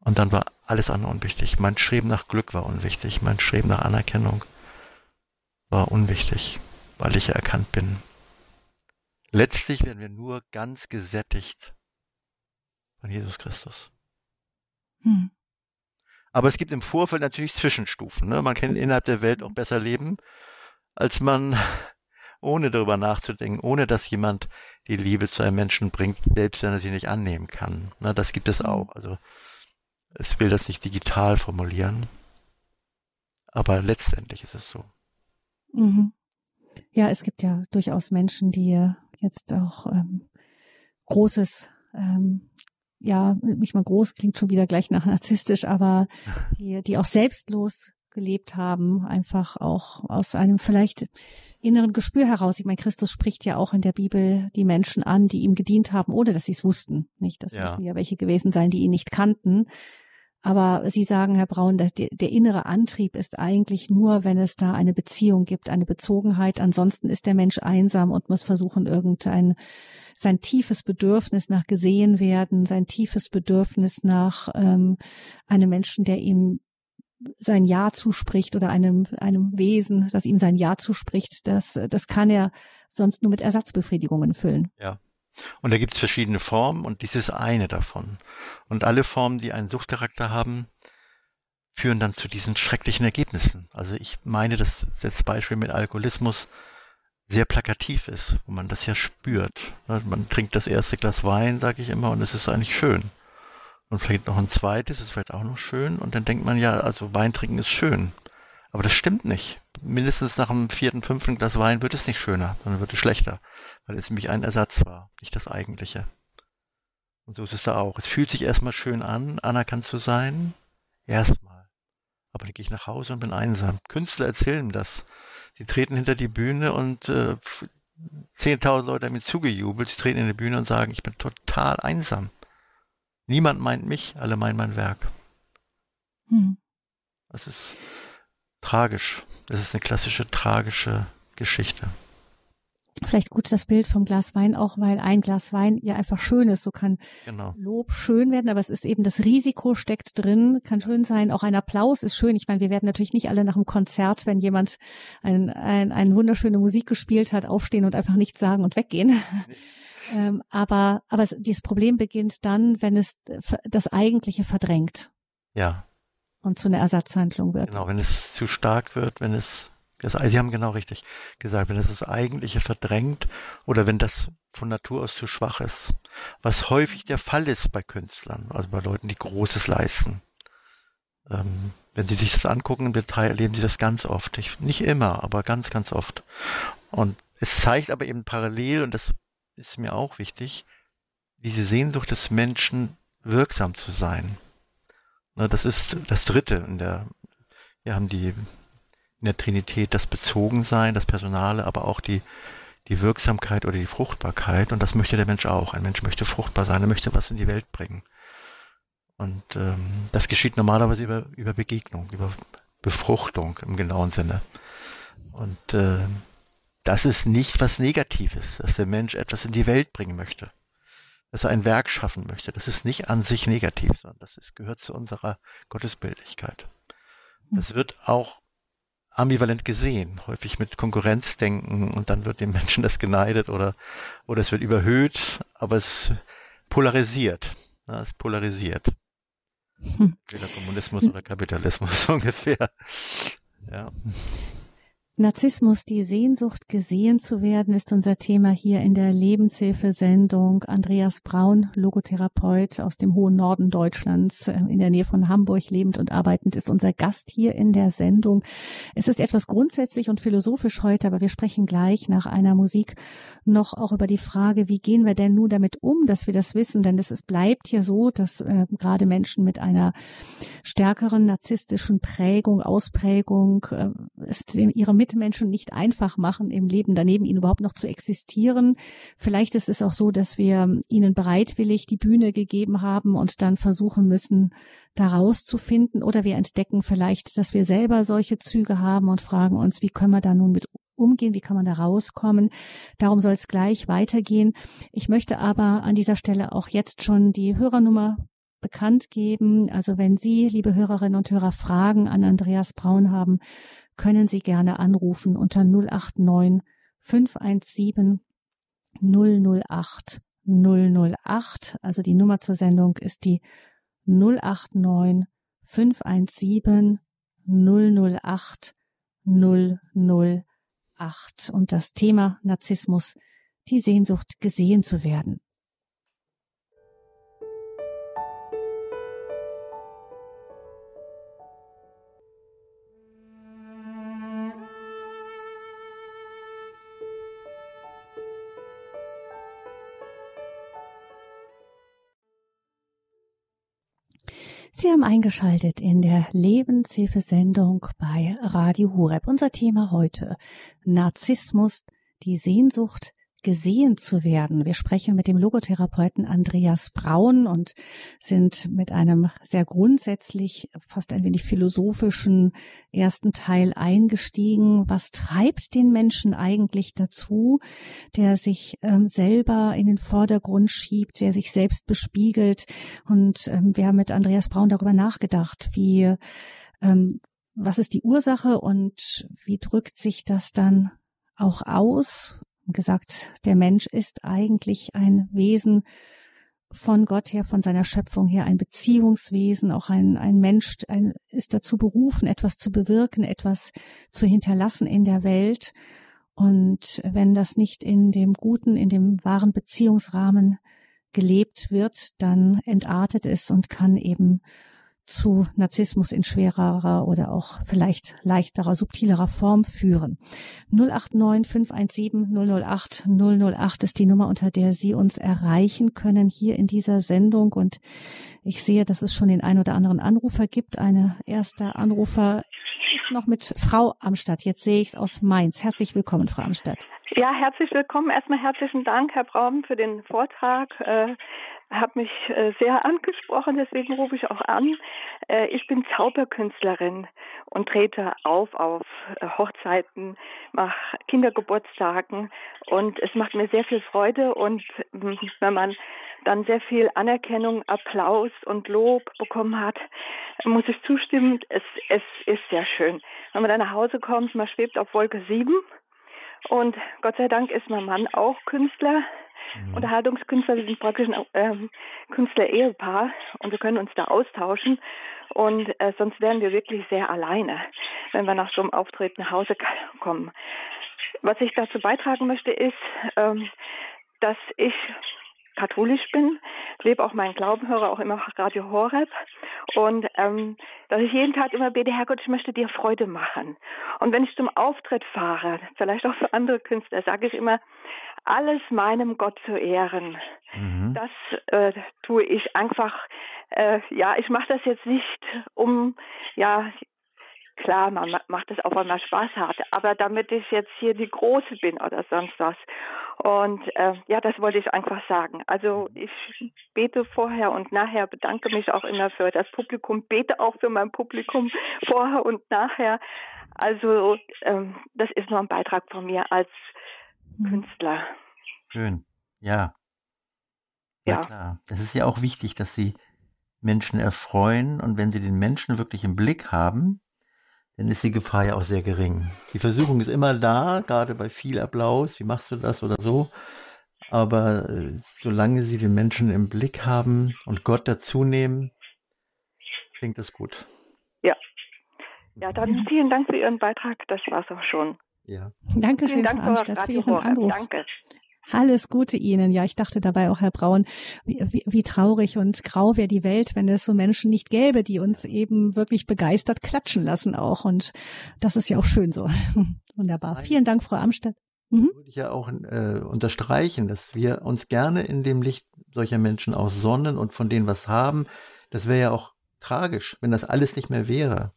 Und dann war alles andere unwichtig. Mein Streben nach Glück war unwichtig. Mein Streben nach Anerkennung war unwichtig, weil ich erkannt bin. Letztlich werden wir nur ganz gesättigt von Jesus Christus. Hm. Aber es gibt im Vorfeld natürlich Zwischenstufen. Ne? Man kann innerhalb der Welt auch besser leben, als man ohne darüber nachzudenken, ohne dass jemand die Liebe zu einem Menschen bringt, selbst wenn er sie nicht annehmen kann. Ne? Das gibt es mhm. auch. Also es will das nicht digital formulieren, aber letztendlich ist es so. Mhm. Ja, es gibt ja durchaus Menschen, die jetzt auch ähm, Großes ähm, ja, nicht mal groß klingt schon wieder gleich nach narzisstisch, aber die, die auch selbstlos gelebt haben, einfach auch aus einem vielleicht inneren Gespür heraus. Ich meine, Christus spricht ja auch in der Bibel die Menschen an, die ihm gedient haben, ohne dass sie es wussten. Nicht, das ja. müssen ja welche gewesen sein, die ihn nicht kannten. Aber Sie sagen, Herr Braun, der, der innere Antrieb ist eigentlich nur, wenn es da eine Beziehung gibt, eine Bezogenheit. Ansonsten ist der Mensch einsam und muss versuchen, irgendein sein tiefes Bedürfnis nach gesehen werden, sein tiefes Bedürfnis nach ähm, einem Menschen, der ihm sein Ja zuspricht oder einem, einem Wesen, das ihm sein Ja zuspricht, das, das kann er sonst nur mit Ersatzbefriedigungen füllen. Ja. Und da gibt es verschiedene Formen und dies ist eine davon. Und alle Formen, die einen Suchtcharakter haben, führen dann zu diesen schrecklichen Ergebnissen. Also ich meine, dass das Beispiel mit Alkoholismus sehr plakativ ist, wo man das ja spürt. Man trinkt das erste Glas Wein, sage ich immer, und es ist eigentlich schön. Und vielleicht noch ein zweites, ist vielleicht auch noch schön. Und dann denkt man ja, also Wein trinken ist schön. Aber das stimmt nicht. Mindestens nach dem vierten, fünften Glas Wein wird es nicht schöner, sondern wird es schlechter, weil es nämlich ein Ersatz war, nicht das eigentliche. Und so ist es da auch. Es fühlt sich erstmal schön an, anerkannt zu sein. Erstmal. Aber dann gehe ich nach Hause und bin einsam. Künstler erzählen das. Sie treten hinter die Bühne und äh, 10.000 Leute haben mir zugejubelt. Sie treten in die Bühne und sagen, ich bin total einsam. Niemand meint mich, alle meinen mein Werk. Hm. Das ist tragisch. Das ist eine klassische tragische Geschichte. Vielleicht gut das Bild vom Glas Wein auch, weil ein Glas Wein ja einfach schön ist. So kann genau. Lob schön werden, aber es ist eben das Risiko steckt drin, kann schön sein. Auch ein Applaus ist schön. Ich meine, wir werden natürlich nicht alle nach einem Konzert, wenn jemand ein, ein, eine wunderschöne Musik gespielt hat, aufstehen und einfach nichts sagen und weggehen. Ähm, aber aber dieses Problem beginnt dann, wenn es das Eigentliche verdrängt. Ja. Und zu einer Ersatzhandlung wird. Genau, wenn es zu stark wird, wenn es das, Sie haben genau richtig gesagt, wenn es das Eigentliche verdrängt oder wenn das von Natur aus zu schwach ist. Was häufig der Fall ist bei Künstlern, also bei Leuten, die Großes leisten. Ähm, wenn Sie sich das angucken im Detail, erleben Sie das ganz oft. Ich, nicht immer, aber ganz, ganz oft. Und es zeigt aber eben parallel, und das ist mir auch wichtig, diese Sehnsucht des Menschen, wirksam zu sein. Na, das ist das Dritte in der, wir haben die in der Trinität das Bezogensein, das Personale, aber auch die, die Wirksamkeit oder die Fruchtbarkeit. Und das möchte der Mensch auch. Ein Mensch möchte fruchtbar sein, er möchte was in die Welt bringen. Und ähm, das geschieht normalerweise über, über Begegnung, über Befruchtung im genauen Sinne. Und äh, das ist nicht was Negatives, dass der Mensch etwas in die Welt bringen möchte, dass er ein Werk schaffen möchte. Das ist nicht an sich negativ, sondern das ist, gehört zu unserer Gottesbildlichkeit. Das wird auch ambivalent gesehen, häufig mit Konkurrenzdenken und dann wird dem Menschen das geneidet oder, oder es wird überhöht, aber es polarisiert. Ja, es polarisiert. Hm. Kommunismus oder Kapitalismus ungefähr. Ja. Narzissmus, die Sehnsucht, gesehen zu werden, ist unser Thema hier in der Lebenshilfesendung. Andreas Braun, Logotherapeut aus dem hohen Norden Deutschlands, äh, in der Nähe von Hamburg lebend und arbeitend, ist unser Gast hier in der Sendung. Es ist etwas grundsätzlich und philosophisch heute, aber wir sprechen gleich nach einer Musik noch auch über die Frage, wie gehen wir denn nun damit um, dass wir das wissen? Denn es bleibt ja so, dass äh, gerade Menschen mit einer stärkeren narzisstischen Prägung, Ausprägung, äh, ist ihre Mitmenschen nicht einfach machen im Leben, daneben ihnen überhaupt noch zu existieren. Vielleicht ist es auch so, dass wir ihnen bereitwillig die Bühne gegeben haben und dann versuchen müssen, da rauszufinden. Oder wir entdecken vielleicht, dass wir selber solche Züge haben und fragen uns, wie können wir da nun mit umgehen, wie kann man da rauskommen. Darum soll es gleich weitergehen. Ich möchte aber an dieser Stelle auch jetzt schon die Hörernummer bekannt geben. Also wenn Sie, liebe Hörerinnen und Hörer, Fragen an Andreas Braun haben, können Sie gerne anrufen unter 089 517 008 008. Also die Nummer zur Sendung ist die 089 517 008 008. Und das Thema Narzissmus, die Sehnsucht gesehen zu werden. Sie haben eingeschaltet in der Lebenshilfesendung bei Radio Hureb. Unser Thema heute Narzissmus, die Sehnsucht gesehen zu werden. Wir sprechen mit dem Logotherapeuten Andreas Braun und sind mit einem sehr grundsätzlich, fast ein wenig philosophischen ersten Teil eingestiegen. Was treibt den Menschen eigentlich dazu, der sich ähm, selber in den Vordergrund schiebt, der sich selbst bespiegelt? Und ähm, wir haben mit Andreas Braun darüber nachgedacht, wie ähm, was ist die Ursache und wie drückt sich das dann auch aus? Gesagt, der Mensch ist eigentlich ein Wesen von Gott her, von seiner Schöpfung her, ein Beziehungswesen, auch ein, ein Mensch ein, ist dazu berufen, etwas zu bewirken, etwas zu hinterlassen in der Welt. Und wenn das nicht in dem guten, in dem wahren Beziehungsrahmen gelebt wird, dann entartet es und kann eben zu Narzissmus in schwererer oder auch vielleicht leichterer, subtilerer Form führen. 089 517 008 008 ist die Nummer, unter der Sie uns erreichen können hier in dieser Sendung. Und ich sehe, dass es schon den ein oder anderen Anrufer gibt. Eine erste Anrufer ist noch mit Frau Amstadt. Jetzt sehe ich es aus Mainz. Herzlich willkommen, Frau Amstadt. Ja, herzlich willkommen. Erstmal herzlichen Dank, Herr Braun, für den Vortrag. Hat mich äh, sehr angesprochen, deswegen rufe ich auch an. Äh, ich bin Zauberkünstlerin und trete auf auf äh, Hochzeiten, mache Kindergeburtstagen und es macht mir sehr viel Freude und hm, wenn man dann sehr viel Anerkennung, Applaus und Lob bekommen hat, muss ich zustimmen, es, es ist sehr schön. Wenn man dann nach Hause kommt, man schwebt auf Wolke 7 und Gott sei Dank ist mein Mann auch Künstler, mhm. Unterhaltungskünstler. Wir sind praktisch ein ähm, Künstler-Ehepaar und wir können uns da austauschen. Und äh, sonst wären wir wirklich sehr alleine, wenn wir nach so einem Auftritt nach Hause kommen. Was ich dazu beitragen möchte, ist, ähm, dass ich katholisch bin, lebe auch meinen Glauben, höre auch immer Radio Horeb und ähm, dass ich jeden Tag immer bete, Herrgott, ich möchte dir Freude machen. Und wenn ich zum Auftritt fahre, vielleicht auch für andere Künstler, sage ich immer, alles meinem Gott zu ehren. Mhm. Das äh, tue ich einfach, äh, ja, ich mache das jetzt nicht, um ja Klar, man macht das auch, weil man Spaß hat, aber damit ich jetzt hier die Große bin oder sonst was. Und äh, ja, das wollte ich einfach sagen. Also ich bete vorher und nachher, bedanke mich auch immer für das Publikum, bete auch für mein Publikum vorher und nachher. Also ähm, das ist nur ein Beitrag von mir als mhm. Künstler. Schön, ja. Ja, ja. klar. Es ist ja auch wichtig, dass Sie Menschen erfreuen und wenn Sie den Menschen wirklich im Blick haben, dann ist die Gefahr ja auch sehr gering. Die Versuchung ist immer da, gerade bei viel Applaus, wie machst du das oder so. Aber äh, solange sie den Menschen im Blick haben und Gott dazu nehmen, klingt das gut. Ja. Ja, dann vielen Dank für Ihren Beitrag. Das war's auch schon. Ja. Dankeschön, Dank Frau für Ihren Anruf. Danke. Alles Gute Ihnen. Ja, ich dachte dabei auch, Herr Braun, wie, wie, traurig und grau wäre die Welt, wenn es so Menschen nicht gäbe, die uns eben wirklich begeistert klatschen lassen auch. Und das ist ja auch schön so. Wunderbar. Nein. Vielen Dank, Frau Amstadt. Mhm. Würde ich ja auch äh, unterstreichen, dass wir uns gerne in dem Licht solcher Menschen auch sonnen und von denen was haben. Das wäre ja auch tragisch, wenn das alles nicht mehr wäre.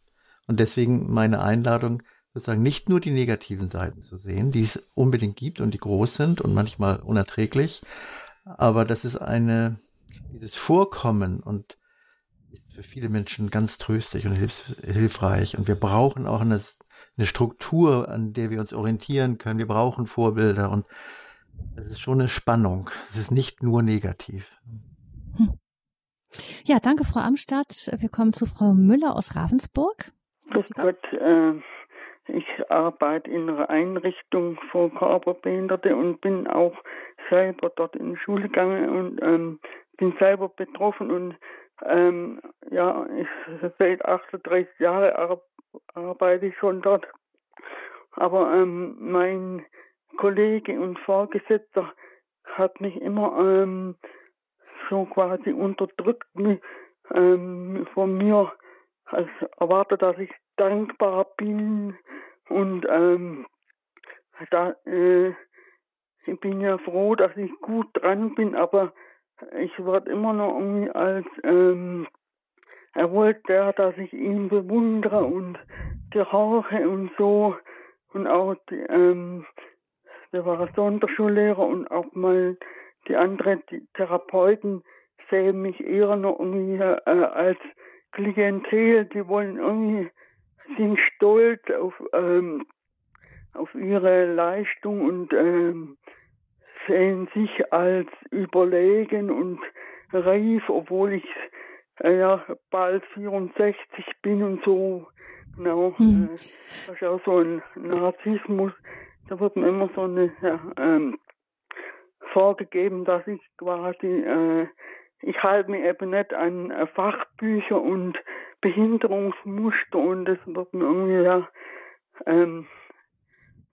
Und deswegen meine Einladung, sozusagen nicht nur die negativen Seiten zu sehen, die es unbedingt gibt und die groß sind und manchmal unerträglich, aber das ist eine, dieses Vorkommen und ist für viele Menschen ganz tröstlich und hilf, hilfreich. Und wir brauchen auch eine, eine Struktur, an der wir uns orientieren können. Wir brauchen Vorbilder und es ist schon eine Spannung. Es ist nicht nur negativ. Hm. Ja, danke, Frau Amstadt. Wir kommen zu Frau Müller aus Ravensburg. Grüß Gott, äh, ich arbeite in einer Einrichtung für Körperbehinderte und bin auch selber dort in die Schule gegangen und ähm, bin selber betroffen und ähm, ja, ich, seit 38 Jahren ar arbeite ich schon dort. Aber ähm, mein Kollege und Vorgesetzter hat mich immer ähm, so quasi unterdrückt mich, ähm, von mir, als erwartet, dass ich dankbar bin und ähm, da, äh, ich bin ja froh, dass ich gut dran bin, aber ich werde immer noch irgendwie als ähm, er wollte ja, dass ich ihn bewundere und gehorche und so und auch die, ähm, der war Sonderschullehrer und auch mal die anderen die Therapeuten sehen mich eher noch irgendwie äh, als Klientel, die wollen irgendwie sind stolz auf, ähm, auf ihre Leistung und ähm, sehen sich als überlegen und reif, obwohl ich äh, ja bald 64 bin und so. Genau, hm. äh, das ist auch so ein Narzissmus. Da wird mir immer so eine ja, ähm, vorgegeben, dass ich quasi äh, ich halte mich eben nicht an äh, Fachbücher und Behinderungsmuster und das wird mir irgendwie ja ähm,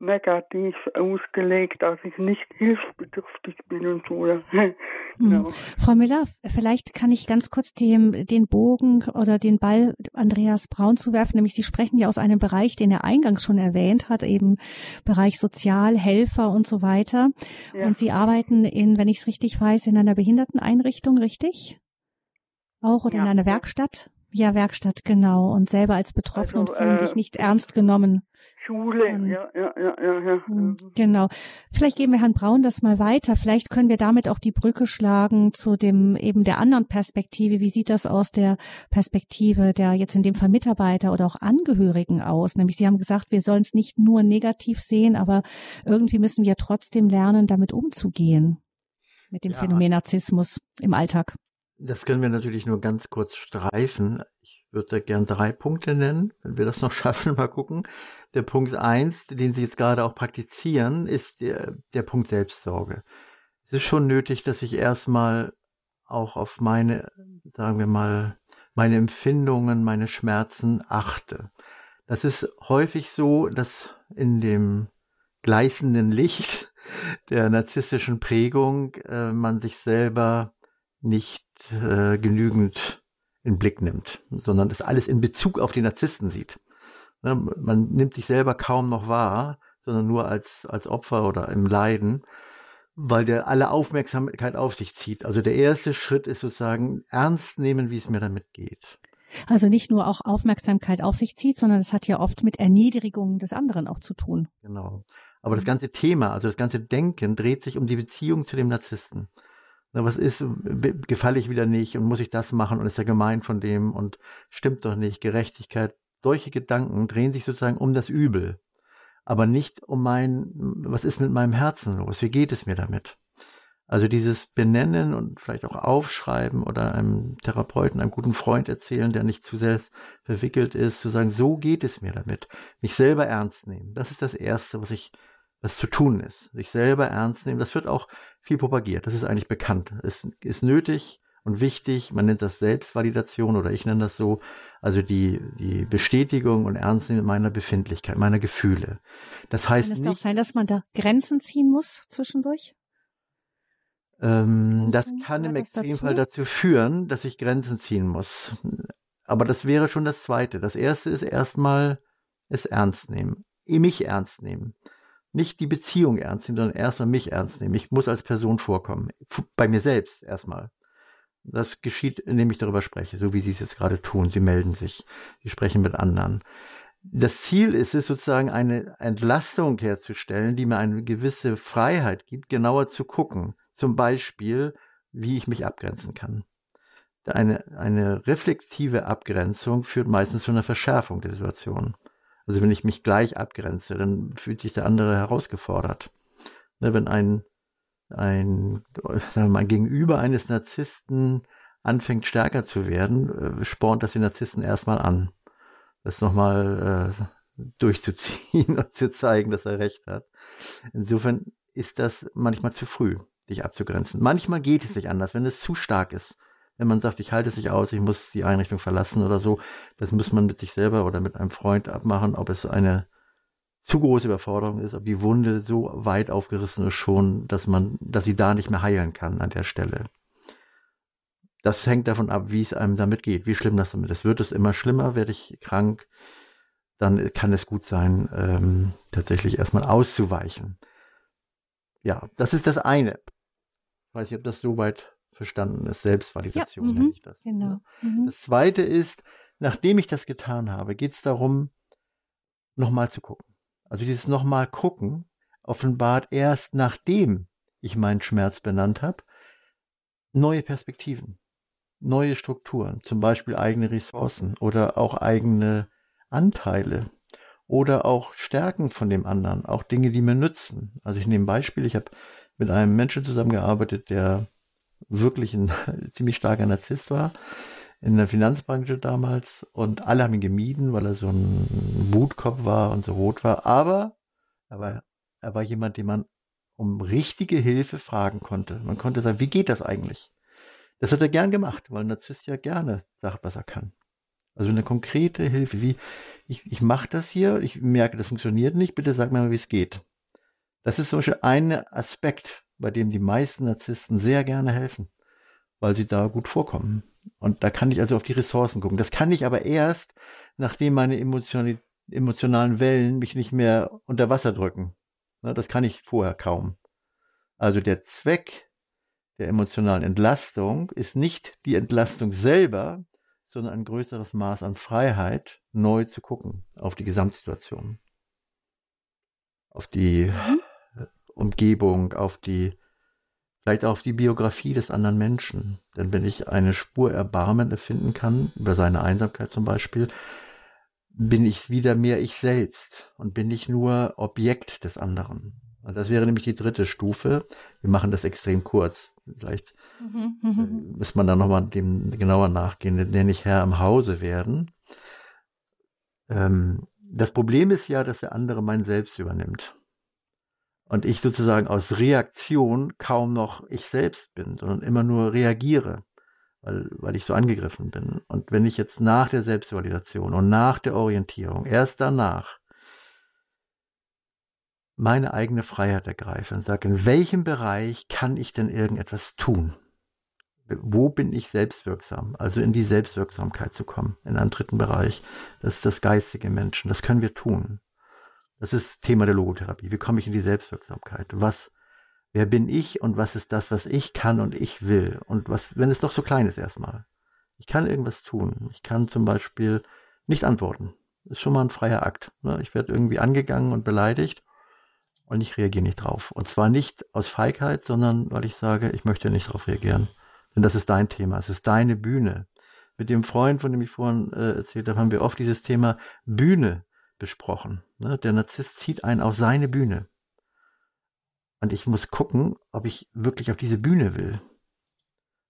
negativ ausgelegt, dass ich nicht hilfsbedürftig bin und so. Genau. Frau Müller, vielleicht kann ich ganz kurz dem, den Bogen oder den Ball Andreas Braun zuwerfen, nämlich Sie sprechen ja aus einem Bereich, den er eingangs schon erwähnt hat, eben Bereich Sozialhelfer und so weiter. Ja. Und Sie arbeiten in, wenn ich es richtig weiß, in einer Behinderteneinrichtung, richtig? Auch oder ja. in einer Werkstatt? Ja, Werkstatt, genau. Und selber als Betroffene also, fühlen äh, sich nicht ernst genommen. Schule, von, ja, ja, ja, ja, ja. Hm. Genau. Vielleicht geben wir Herrn Braun das mal weiter. Vielleicht können wir damit auch die Brücke schlagen zu dem eben der anderen Perspektive. Wie sieht das aus der Perspektive der jetzt in dem Fall Mitarbeiter oder auch Angehörigen aus? Nämlich Sie haben gesagt, wir sollen es nicht nur negativ sehen, aber irgendwie müssen wir trotzdem lernen, damit umzugehen mit dem ja. Phänomen Narzissmus im Alltag. Das können wir natürlich nur ganz kurz streifen. Ich würde gern drei Punkte nennen, wenn wir das noch schaffen. Mal gucken. Der Punkt eins, den Sie jetzt gerade auch praktizieren, ist der, der Punkt Selbstsorge. Es ist schon nötig, dass ich erstmal auch auf meine, sagen wir mal, meine Empfindungen, meine Schmerzen achte. Das ist häufig so, dass in dem gleißenden Licht der narzisstischen Prägung äh, man sich selber nicht äh, genügend in Blick nimmt, sondern das alles in Bezug auf die Narzissten sieht. Ne, man nimmt sich selber kaum noch wahr, sondern nur als, als Opfer oder im Leiden, weil der alle Aufmerksamkeit auf sich zieht. Also der erste Schritt ist sozusagen ernst nehmen, wie es mir damit geht. Also nicht nur auch Aufmerksamkeit auf sich zieht, sondern es hat ja oft mit Erniedrigung des anderen auch zu tun. Genau. Aber das ganze Thema, also das ganze Denken dreht sich um die Beziehung zu dem Narzissten. Na, was ist, gefalle ich wieder nicht und muss ich das machen und ist ja gemein von dem und stimmt doch nicht, Gerechtigkeit. Solche Gedanken drehen sich sozusagen um das Übel, aber nicht um mein, was ist mit meinem Herzen los, wie geht es mir damit? Also dieses Benennen und vielleicht auch aufschreiben oder einem Therapeuten, einem guten Freund erzählen, der nicht zu sehr verwickelt ist, zu sagen, so geht es mir damit. Mich selber ernst nehmen. Das ist das Erste, was ich was zu tun ist. Sich selber ernst nehmen, das wird auch viel propagiert. Das ist eigentlich bekannt. Es ist nötig und wichtig. Man nennt das Selbstvalidation oder ich nenne das so. Also die, die Bestätigung und Ernstnehmen meiner Befindlichkeit, meiner Gefühle. Das heißt Kann es nicht, auch sein, dass man da Grenzen ziehen muss zwischendurch? Ähm, das kann im Extremfall dazu? dazu führen, dass ich Grenzen ziehen muss. Aber das wäre schon das Zweite. Das Erste ist erstmal es ernst nehmen. Mich ernst nehmen nicht die Beziehung ernst nehmen, sondern erstmal mich ernst nehmen. Ich muss als Person vorkommen. Bei mir selbst erstmal. Das geschieht, indem ich darüber spreche, so wie Sie es jetzt gerade tun. Sie melden sich, Sie sprechen mit anderen. Das Ziel ist es sozusagen eine Entlastung herzustellen, die mir eine gewisse Freiheit gibt, genauer zu gucken. Zum Beispiel, wie ich mich abgrenzen kann. Eine, eine reflektive Abgrenzung führt meistens zu einer Verschärfung der Situation. Also wenn ich mich gleich abgrenze, dann fühlt sich der andere herausgefordert. Ne, wenn ein, ein, sagen wir mal, Gegenüber eines Narzissten anfängt stärker zu werden, äh, spornt das den Narzissten erstmal an. Das nochmal äh, durchzuziehen und zu zeigen, dass er recht hat. Insofern ist das manchmal zu früh, dich abzugrenzen. Manchmal geht es nicht anders, wenn es zu stark ist wenn man sagt, ich halte es nicht aus, ich muss die Einrichtung verlassen oder so. Das muss man mit sich selber oder mit einem Freund abmachen, ob es eine zu große Überforderung ist, ob die Wunde so weit aufgerissen ist schon, dass man, dass sie da nicht mehr heilen kann an der Stelle. Das hängt davon ab, wie es einem damit geht, wie schlimm das damit ist. Wird es immer schlimmer, werde ich krank, dann kann es gut sein, ähm, tatsächlich erstmal auszuweichen. Ja, das ist das eine. Ich weiß nicht, ob das so weit verstanden ist. Selbstvalidation ja, nenne mhm, ich das. Genau. Mhm. Das zweite ist, nachdem ich das getan habe, geht es darum, nochmal zu gucken. Also dieses nochmal gucken offenbart erst nachdem ich meinen Schmerz benannt habe, neue Perspektiven, neue Strukturen, zum Beispiel eigene Ressourcen oder auch eigene Anteile oder auch Stärken von dem anderen, auch Dinge, die mir nützen. Also ich nehme ein Beispiel, ich habe mit einem Menschen zusammengearbeitet, der wirklich ein ziemlich starker Narzisst war in der Finanzbranche damals und alle haben ihn gemieden, weil er so ein Wutkopf war und so rot war. Aber er war, er war jemand, den man um richtige Hilfe fragen konnte. Man konnte sagen, wie geht das eigentlich? Das hat er gern gemacht, weil ein Narzisst ja gerne sagt, was er kann. Also eine konkrete Hilfe, wie ich, ich mache das hier, ich merke, das funktioniert nicht, bitte sag mir mal, wie es geht. Das ist zum Beispiel ein Aspekt bei dem die meisten Narzissten sehr gerne helfen, weil sie da gut vorkommen. Und da kann ich also auf die Ressourcen gucken. Das kann ich aber erst, nachdem meine emotionalen Wellen mich nicht mehr unter Wasser drücken. Das kann ich vorher kaum. Also der Zweck der emotionalen Entlastung ist nicht die Entlastung selber, sondern ein größeres Maß an Freiheit, neu zu gucken auf die Gesamtsituation, auf die mhm. Umgebung, auf die, vielleicht auf die Biografie des anderen Menschen. Denn wenn ich eine Spur Erbarmen erfinden kann, über seine Einsamkeit zum Beispiel, bin ich wieder mehr ich selbst und bin nicht nur Objekt des anderen. Und das wäre nämlich die dritte Stufe. Wir machen das extrem kurz. Vielleicht mhm, äh, mhm. muss man da nochmal dem genauer nachgehen. Den nenne ich Herr im Hause werden. Ähm, das Problem ist ja, dass der andere mein Selbst übernimmt. Und ich sozusagen aus Reaktion kaum noch ich selbst bin, sondern immer nur reagiere weil, weil ich so angegriffen bin. Und wenn ich jetzt nach der Selbstvalidation und nach der Orientierung, erst danach, meine eigene Freiheit ergreife und sage, in welchem Bereich kann ich denn irgendetwas tun? Wo bin ich selbstwirksam? Also in die Selbstwirksamkeit zu kommen, in einen dritten Bereich. Das ist das geistige Menschen. Das können wir tun. Das ist Thema der Logotherapie. Wie komme ich in die Selbstwirksamkeit? Was Wer bin ich und was ist das, was ich kann und ich will? Und was, wenn es doch so klein ist erstmal. Ich kann irgendwas tun. Ich kann zum Beispiel nicht antworten. Das ist schon mal ein freier Akt. Ne? Ich werde irgendwie angegangen und beleidigt und ich reagiere nicht drauf. Und zwar nicht aus Feigheit, sondern weil ich sage, ich möchte nicht darauf reagieren. Denn das ist dein Thema. Es ist deine Bühne. Mit dem Freund, von dem ich vorhin äh, erzählt habe, haben wir oft dieses Thema Bühne besprochen. Ne? Der Narzisst zieht einen auf seine Bühne. Und ich muss gucken, ob ich wirklich auf diese Bühne will.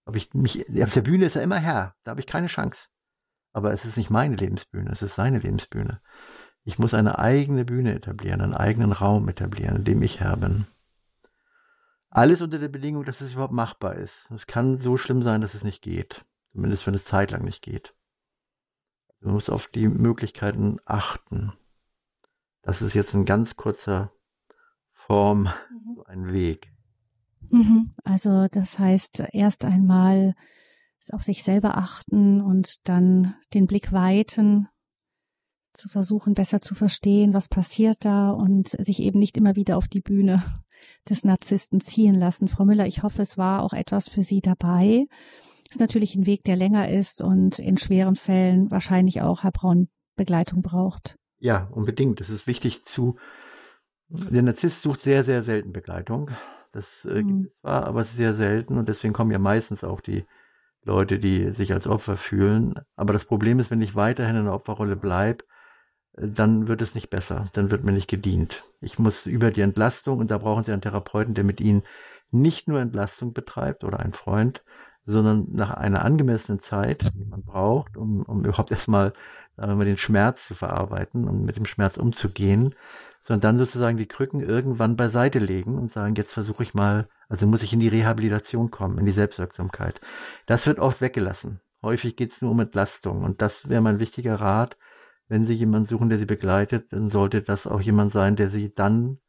Ob ich mich, auf der Bühne ist er immer Herr. Da habe ich keine Chance. Aber es ist nicht meine Lebensbühne, es ist seine Lebensbühne. Ich muss eine eigene Bühne etablieren, einen eigenen Raum etablieren, in dem ich Herr bin. Alles unter der Bedingung, dass es überhaupt machbar ist. Es kann so schlimm sein, dass es nicht geht. Zumindest für eine Zeit lang nicht geht. Man muss auf die Möglichkeiten achten. Das ist jetzt ein ganz kurzer Form, mhm. ein Weg. Mhm. Also das heißt, erst einmal auf sich selber achten und dann den Blick weiten, zu versuchen, besser zu verstehen, was passiert da und sich eben nicht immer wieder auf die Bühne des Narzissten ziehen lassen. Frau Müller, ich hoffe, es war auch etwas für Sie dabei. Ist natürlich ein Weg, der länger ist und in schweren Fällen wahrscheinlich auch Herr Braun Begleitung braucht. Ja, unbedingt. Es ist wichtig zu der Narzisst sucht sehr, sehr selten Begleitung. Das äh, mhm. gibt es zwar, aber es ist sehr selten und deswegen kommen ja meistens auch die Leute, die sich als Opfer fühlen. Aber das Problem ist, wenn ich weiterhin in der Opferrolle bleibe, äh, dann wird es nicht besser, dann wird mir nicht gedient. Ich muss über die Entlastung, und da brauchen Sie einen Therapeuten, der mit Ihnen nicht nur Entlastung betreibt oder einen Freund, sondern nach einer angemessenen Zeit, die man braucht, um, um überhaupt erstmal sagen wir den Schmerz zu verarbeiten und mit dem Schmerz umzugehen, sondern dann sozusagen die Krücken irgendwann beiseite legen und sagen, jetzt versuche ich mal, also muss ich in die Rehabilitation kommen, in die Selbstwirksamkeit. Das wird oft weggelassen. Häufig geht es nur um Entlastung und das wäre mein wichtiger Rat. Wenn Sie jemanden suchen, der Sie begleitet, dann sollte das auch jemand sein, der Sie dann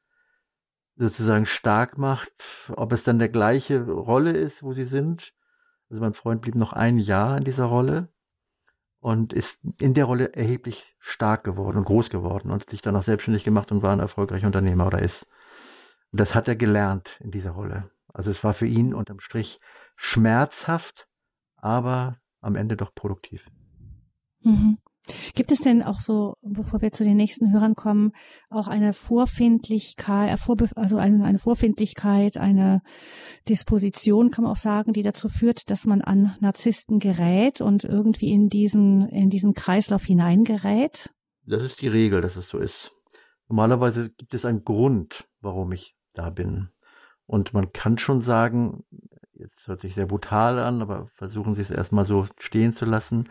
sozusagen stark macht, ob es dann der gleiche Rolle ist, wo Sie sind. Also mein Freund blieb noch ein Jahr in dieser Rolle und ist in der Rolle erheblich stark geworden und groß geworden und sich dann auch selbstständig gemacht und war ein erfolgreicher Unternehmer oder ist. Und das hat er gelernt in dieser Rolle. Also es war für ihn unterm Strich schmerzhaft, aber am Ende doch produktiv. Mhm. Gibt es denn auch so, bevor wir zu den nächsten Hörern kommen, auch eine Vorfindlichkeit, äh, also eine, Vorfindlichkeit, eine Disposition, kann man auch sagen, die dazu führt, dass man an Narzissten gerät und irgendwie in diesen, in diesen Kreislauf hineingerät? Das ist die Regel, dass es so ist. Normalerweise gibt es einen Grund, warum ich da bin. Und man kann schon sagen, jetzt hört sich sehr brutal an, aber versuchen Sie es erstmal so stehen zu lassen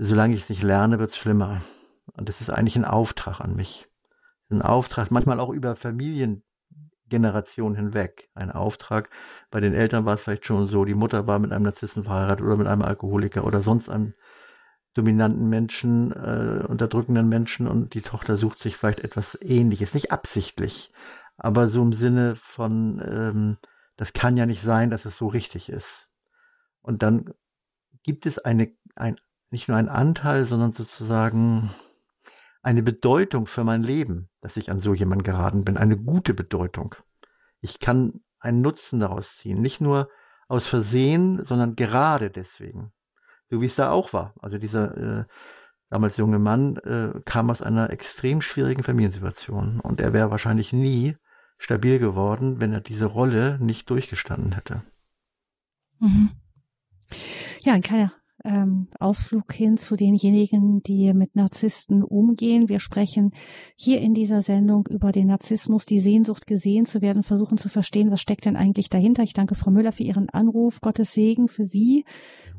solange ich es nicht lerne, wird es schlimmer. Und das ist eigentlich ein Auftrag an mich. Ein Auftrag, manchmal auch über Familiengenerationen hinweg. Ein Auftrag. Bei den Eltern war es vielleicht schon so, die Mutter war mit einem Narzissten verheiratet oder mit einem Alkoholiker oder sonst einem dominanten Menschen, äh, unterdrückenden Menschen und die Tochter sucht sich vielleicht etwas Ähnliches. Nicht absichtlich, aber so im Sinne von, ähm, das kann ja nicht sein, dass es so richtig ist. Und dann gibt es eine, ein nicht nur ein Anteil, sondern sozusagen eine Bedeutung für mein Leben, dass ich an so jemanden geraten bin, eine gute Bedeutung. Ich kann einen Nutzen daraus ziehen, nicht nur aus Versehen, sondern gerade deswegen. So wie es da auch war. Also dieser äh, damals junge Mann äh, kam aus einer extrem schwierigen Familiensituation und er wäre wahrscheinlich nie stabil geworden, wenn er diese Rolle nicht durchgestanden hätte. Mhm. Ja, ein kleiner ähm, Ausflug hin zu denjenigen, die mit Narzissten umgehen. Wir sprechen hier in dieser Sendung über den Narzissmus, die Sehnsucht gesehen zu werden, versuchen zu verstehen, was steckt denn eigentlich dahinter. Ich danke Frau Müller für Ihren Anruf. Gottes Segen für Sie,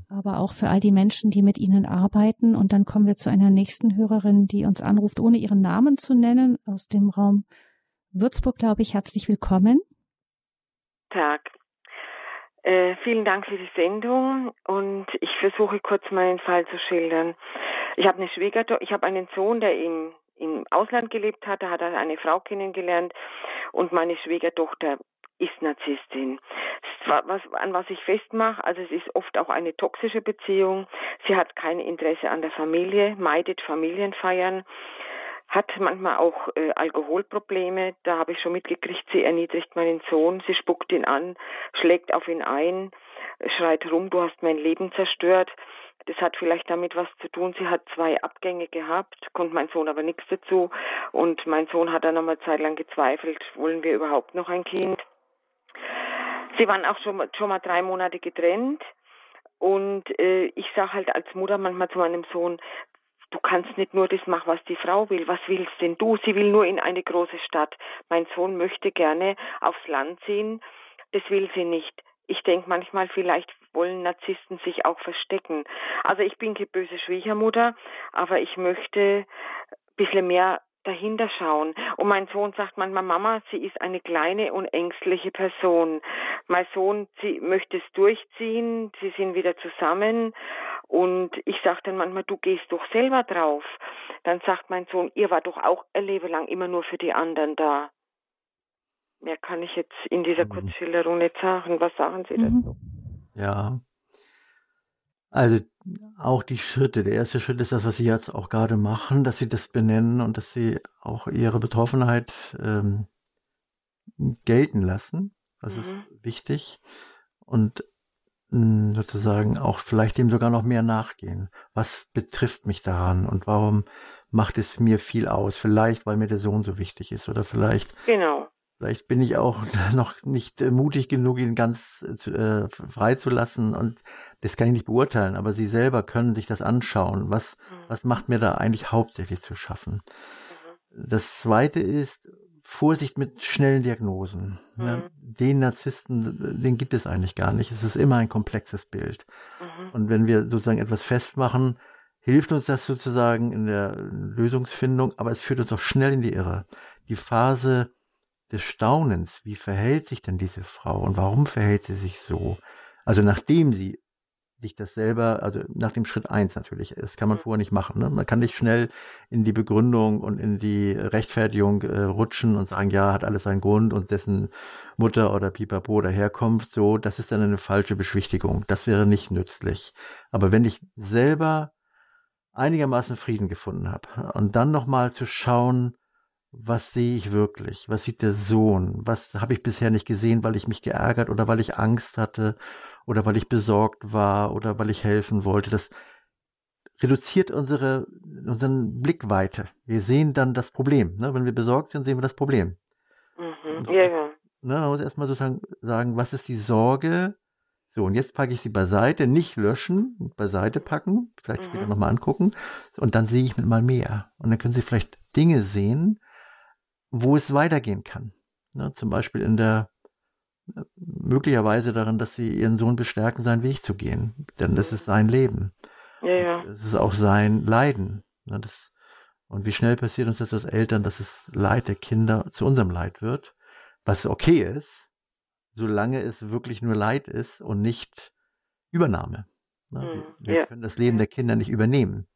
aber auch für all die Menschen, die mit Ihnen arbeiten. Und dann kommen wir zu einer nächsten Hörerin, die uns anruft, ohne ihren Namen zu nennen, aus dem Raum Würzburg, glaube ich. Herzlich willkommen. Tag. Äh, vielen Dank für die Sendung und ich versuche kurz meinen Fall zu schildern. Ich habe eine Schwiegertochter, ich habe einen Sohn, der im, im Ausland gelebt hat, da hat er eine Frau kennengelernt und meine Schwiegertochter ist Narzisstin. Was, an was ich festmache, also es ist oft auch eine toxische Beziehung. Sie hat kein Interesse an der Familie, meidet Familienfeiern hat manchmal auch äh, Alkoholprobleme. Da habe ich schon mitgekriegt, sie erniedrigt meinen Sohn, sie spuckt ihn an, schlägt auf ihn ein, schreit rum, du hast mein Leben zerstört. Das hat vielleicht damit was zu tun. Sie hat zwei Abgänge gehabt, konnte mein Sohn aber nichts dazu. Und mein Sohn hat dann einmal zeitlang gezweifelt, wollen wir überhaupt noch ein Kind? Sie waren auch schon, schon mal drei Monate getrennt. Und äh, ich sage halt als Mutter manchmal zu meinem Sohn, du kannst nicht nur das machen, was die Frau will. Was willst denn du? Sie will nur in eine große Stadt. Mein Sohn möchte gerne aufs Land ziehen. Das will sie nicht. Ich denke manchmal, vielleicht wollen Narzissten sich auch verstecken. Also ich bin keine böse Schwiegermutter, aber ich möchte ein bisschen mehr dahinter schauen. Und mein Sohn sagt manchmal, Mama, sie ist eine kleine und ängstliche Person. Mein Sohn sie möchte es durchziehen, sie sind wieder zusammen und ich sage dann manchmal, du gehst doch selber drauf. Dann sagt mein Sohn, ihr war doch auch ein Leben lang immer nur für die anderen da. Mehr kann ich jetzt in dieser mhm. Kurzschilderung nicht sagen. Was sagen Sie mhm. dazu? Ja, also auch die Schritte. Der erste Schritt ist das, was Sie jetzt auch gerade machen, dass Sie das benennen und dass Sie auch Ihre Betroffenheit ähm, gelten lassen. Das mhm. ist wichtig. Und mh, hm, sozusagen auch vielleicht dem sogar noch mehr nachgehen. Was betrifft mich daran und warum macht es mir viel aus? Vielleicht, weil mir der Sohn so wichtig ist oder vielleicht. Genau. Vielleicht bin ich auch noch nicht äh, mutig genug, ihn ganz äh, freizulassen und das kann ich nicht beurteilen, aber Sie selber können sich das anschauen. Was, mhm. was macht mir da eigentlich hauptsächlich zu schaffen? Mhm. Das zweite ist Vorsicht mit schnellen Diagnosen. Mhm. Ja, den Narzissten, den gibt es eigentlich gar nicht. Es ist immer ein komplexes Bild. Mhm. Und wenn wir sozusagen etwas festmachen, hilft uns das sozusagen in der Lösungsfindung, aber es führt uns auch schnell in die Irre. Die Phase des Staunens, wie verhält sich denn diese Frau und warum verhält sie sich so? Also nachdem sie sich das selber, also nach dem Schritt eins natürlich, das kann man vorher nicht machen. Ne? Man kann nicht schnell in die Begründung und in die Rechtfertigung äh, rutschen und sagen, ja, hat alles seinen Grund und dessen Mutter oder Pipapo daherkommt, so, das ist dann eine falsche Beschwichtigung. Das wäre nicht nützlich. Aber wenn ich selber einigermaßen Frieden gefunden habe und dann nochmal zu schauen, was sehe ich wirklich? Was sieht der Sohn? Was habe ich bisher nicht gesehen, weil ich mich geärgert oder weil ich Angst hatte oder weil ich besorgt war oder weil ich helfen wollte? Das reduziert unsere, unseren Blickweite. Wir sehen dann das Problem. Ne? Wenn wir besorgt sind, sehen wir das Problem. Mhm. Ja, ja. Ne, man muss erstmal sozusagen sagen, was ist die Sorge? So, und jetzt packe ich sie beiseite, nicht löschen, beiseite packen, vielleicht mhm. später nochmal angucken. Und dann sehe ich mit mal mehr. Und dann können Sie vielleicht Dinge sehen, wo es weitergehen kann. Ne, zum Beispiel in der möglicherweise darin, dass sie ihren Sohn bestärken, seinen Weg zu gehen. Denn das ist sein Leben. Ja, ja. Das ist auch sein Leiden. Ne, das, und wie schnell passiert uns das als Eltern, dass das Leid der Kinder zu unserem Leid wird, was okay ist, solange es wirklich nur Leid ist und nicht Übernahme. Ne, wir, hm, wir ja. können das Leben der Kinder nicht übernehmen.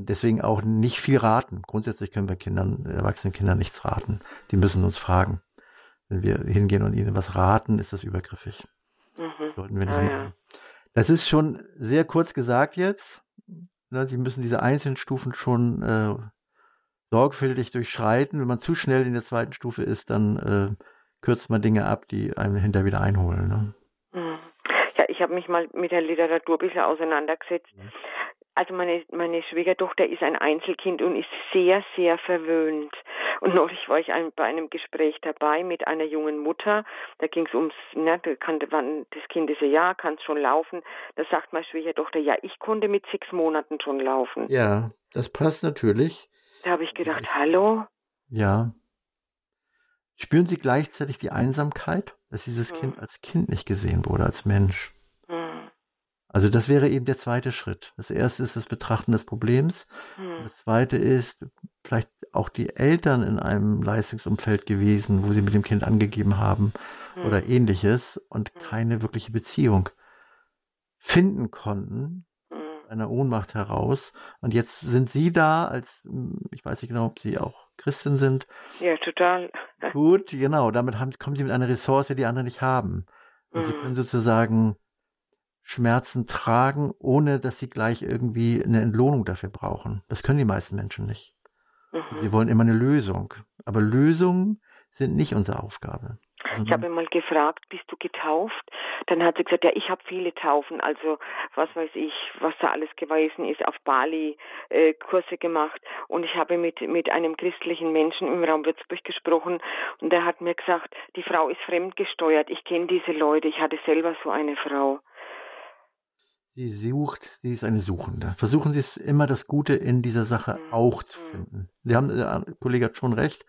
Und deswegen auch nicht viel raten. Grundsätzlich können wir Kindern, erwachsenen Kindern nichts raten. Die müssen uns fragen. Wenn wir hingehen und ihnen was raten, ist das übergriffig. Mhm. Sollten wir nicht ah, machen. Ja. Das ist schon sehr kurz gesagt jetzt. Ne, sie müssen diese einzelnen Stufen schon äh, sorgfältig durchschreiten. Wenn man zu schnell in der zweiten Stufe ist, dann äh, kürzt man Dinge ab, die einem hinterher wieder einholen. Ne? Mhm ich habe mich mal mit der Literatur ein bisschen auseinandergesetzt. Mhm. Also meine, meine Schwiegertochter ist ein Einzelkind und ist sehr, sehr verwöhnt. Und neulich war ich ein, bei einem Gespräch dabei mit einer jungen Mutter. Da ging es ums, ne, kann, wann das Kind ist ja, ja, kann es schon laufen. Da sagt meine Schwiegertochter, ja, ich konnte mit sechs Monaten schon laufen. Ja, das passt natürlich. Da habe ich gedacht, hallo? Ja. Spüren Sie gleichzeitig die Einsamkeit, dass dieses hm. Kind als Kind nicht gesehen wurde, als Mensch? Also das wäre eben der zweite Schritt. Das erste ist das Betrachten des Problems. Hm. Das zweite ist vielleicht auch die Eltern in einem Leistungsumfeld gewesen, wo sie mit dem Kind angegeben haben hm. oder ähnliches und hm. keine wirkliche Beziehung finden konnten hm. einer Ohnmacht heraus. Und jetzt sind Sie da als, hm, ich weiß nicht genau, ob Sie auch Christin sind. Ja, total. Gut, genau. Damit haben, kommen Sie mit einer Ressource, die andere nicht haben. Und Sie hm. können sozusagen Schmerzen tragen, ohne dass sie gleich irgendwie eine Entlohnung dafür brauchen. Das können die meisten Menschen nicht. Mhm. Sie wollen immer eine Lösung. Aber Lösungen sind nicht unsere Aufgabe. Ich habe mal gefragt, bist du getauft? Dann hat sie gesagt, ja, ich habe viele Taufen, also was weiß ich, was da alles gewesen ist, auf Bali äh, Kurse gemacht und ich habe mit mit einem christlichen Menschen im Raum Würzburg gesprochen und der hat mir gesagt, die Frau ist fremdgesteuert. Ich kenne diese Leute, ich hatte selber so eine Frau. Sie sucht, sie ist eine Suchende. Versuchen Sie es immer das Gute in dieser Sache mhm. auch zu mhm. finden. Sie haben, der Kollege hat schon recht,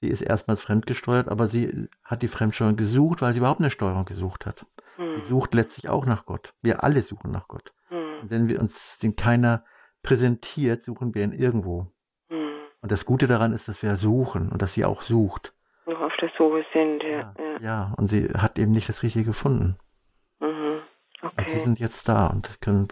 sie ist erstmals fremdgesteuert, aber sie hat die Fremdsteuerung gesucht, weil sie überhaupt eine Steuerung gesucht hat. Sie mhm. sucht letztlich auch nach Gott. Wir alle suchen nach Gott. Und wenn wir uns den keiner präsentiert, suchen wir ihn irgendwo. Und das Gute daran ist, dass wir suchen und dass sie auch sucht. Noch auf der Suche sind, ja. Ja, ja. und sie hat eben nicht das Richtige gefunden. Okay. Sie sind jetzt da und können,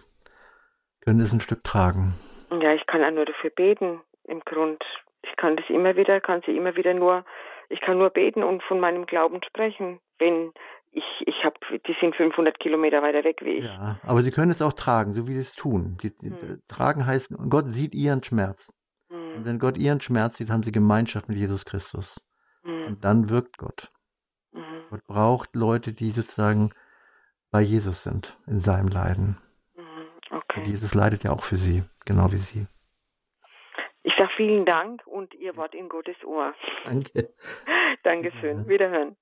können es ein Stück tragen. Ja, ich kann auch nur dafür beten, im Grund. Ich kann das immer wieder, kann sie immer wieder nur, ich kann nur beten und von meinem Glauben sprechen, wenn ich, ich habe, die sind 500 Kilometer weiter weg wie ich. Ja, aber sie können es auch tragen, so wie sie es tun. Die, die hm. Tragen heißt, Gott sieht ihren Schmerz. Hm. Und wenn Gott ihren Schmerz sieht, haben sie Gemeinschaft mit Jesus Christus. Hm. Und dann wirkt Gott. Hm. Gott braucht Leute, die sozusagen bei Jesus sind, in seinem Leiden. Mhm, okay. Und Jesus leidet ja auch für sie, genau wie sie. Ich sage vielen Dank und ihr Wort in Gottes Ohr. Danke. Dankeschön. Wiederhören.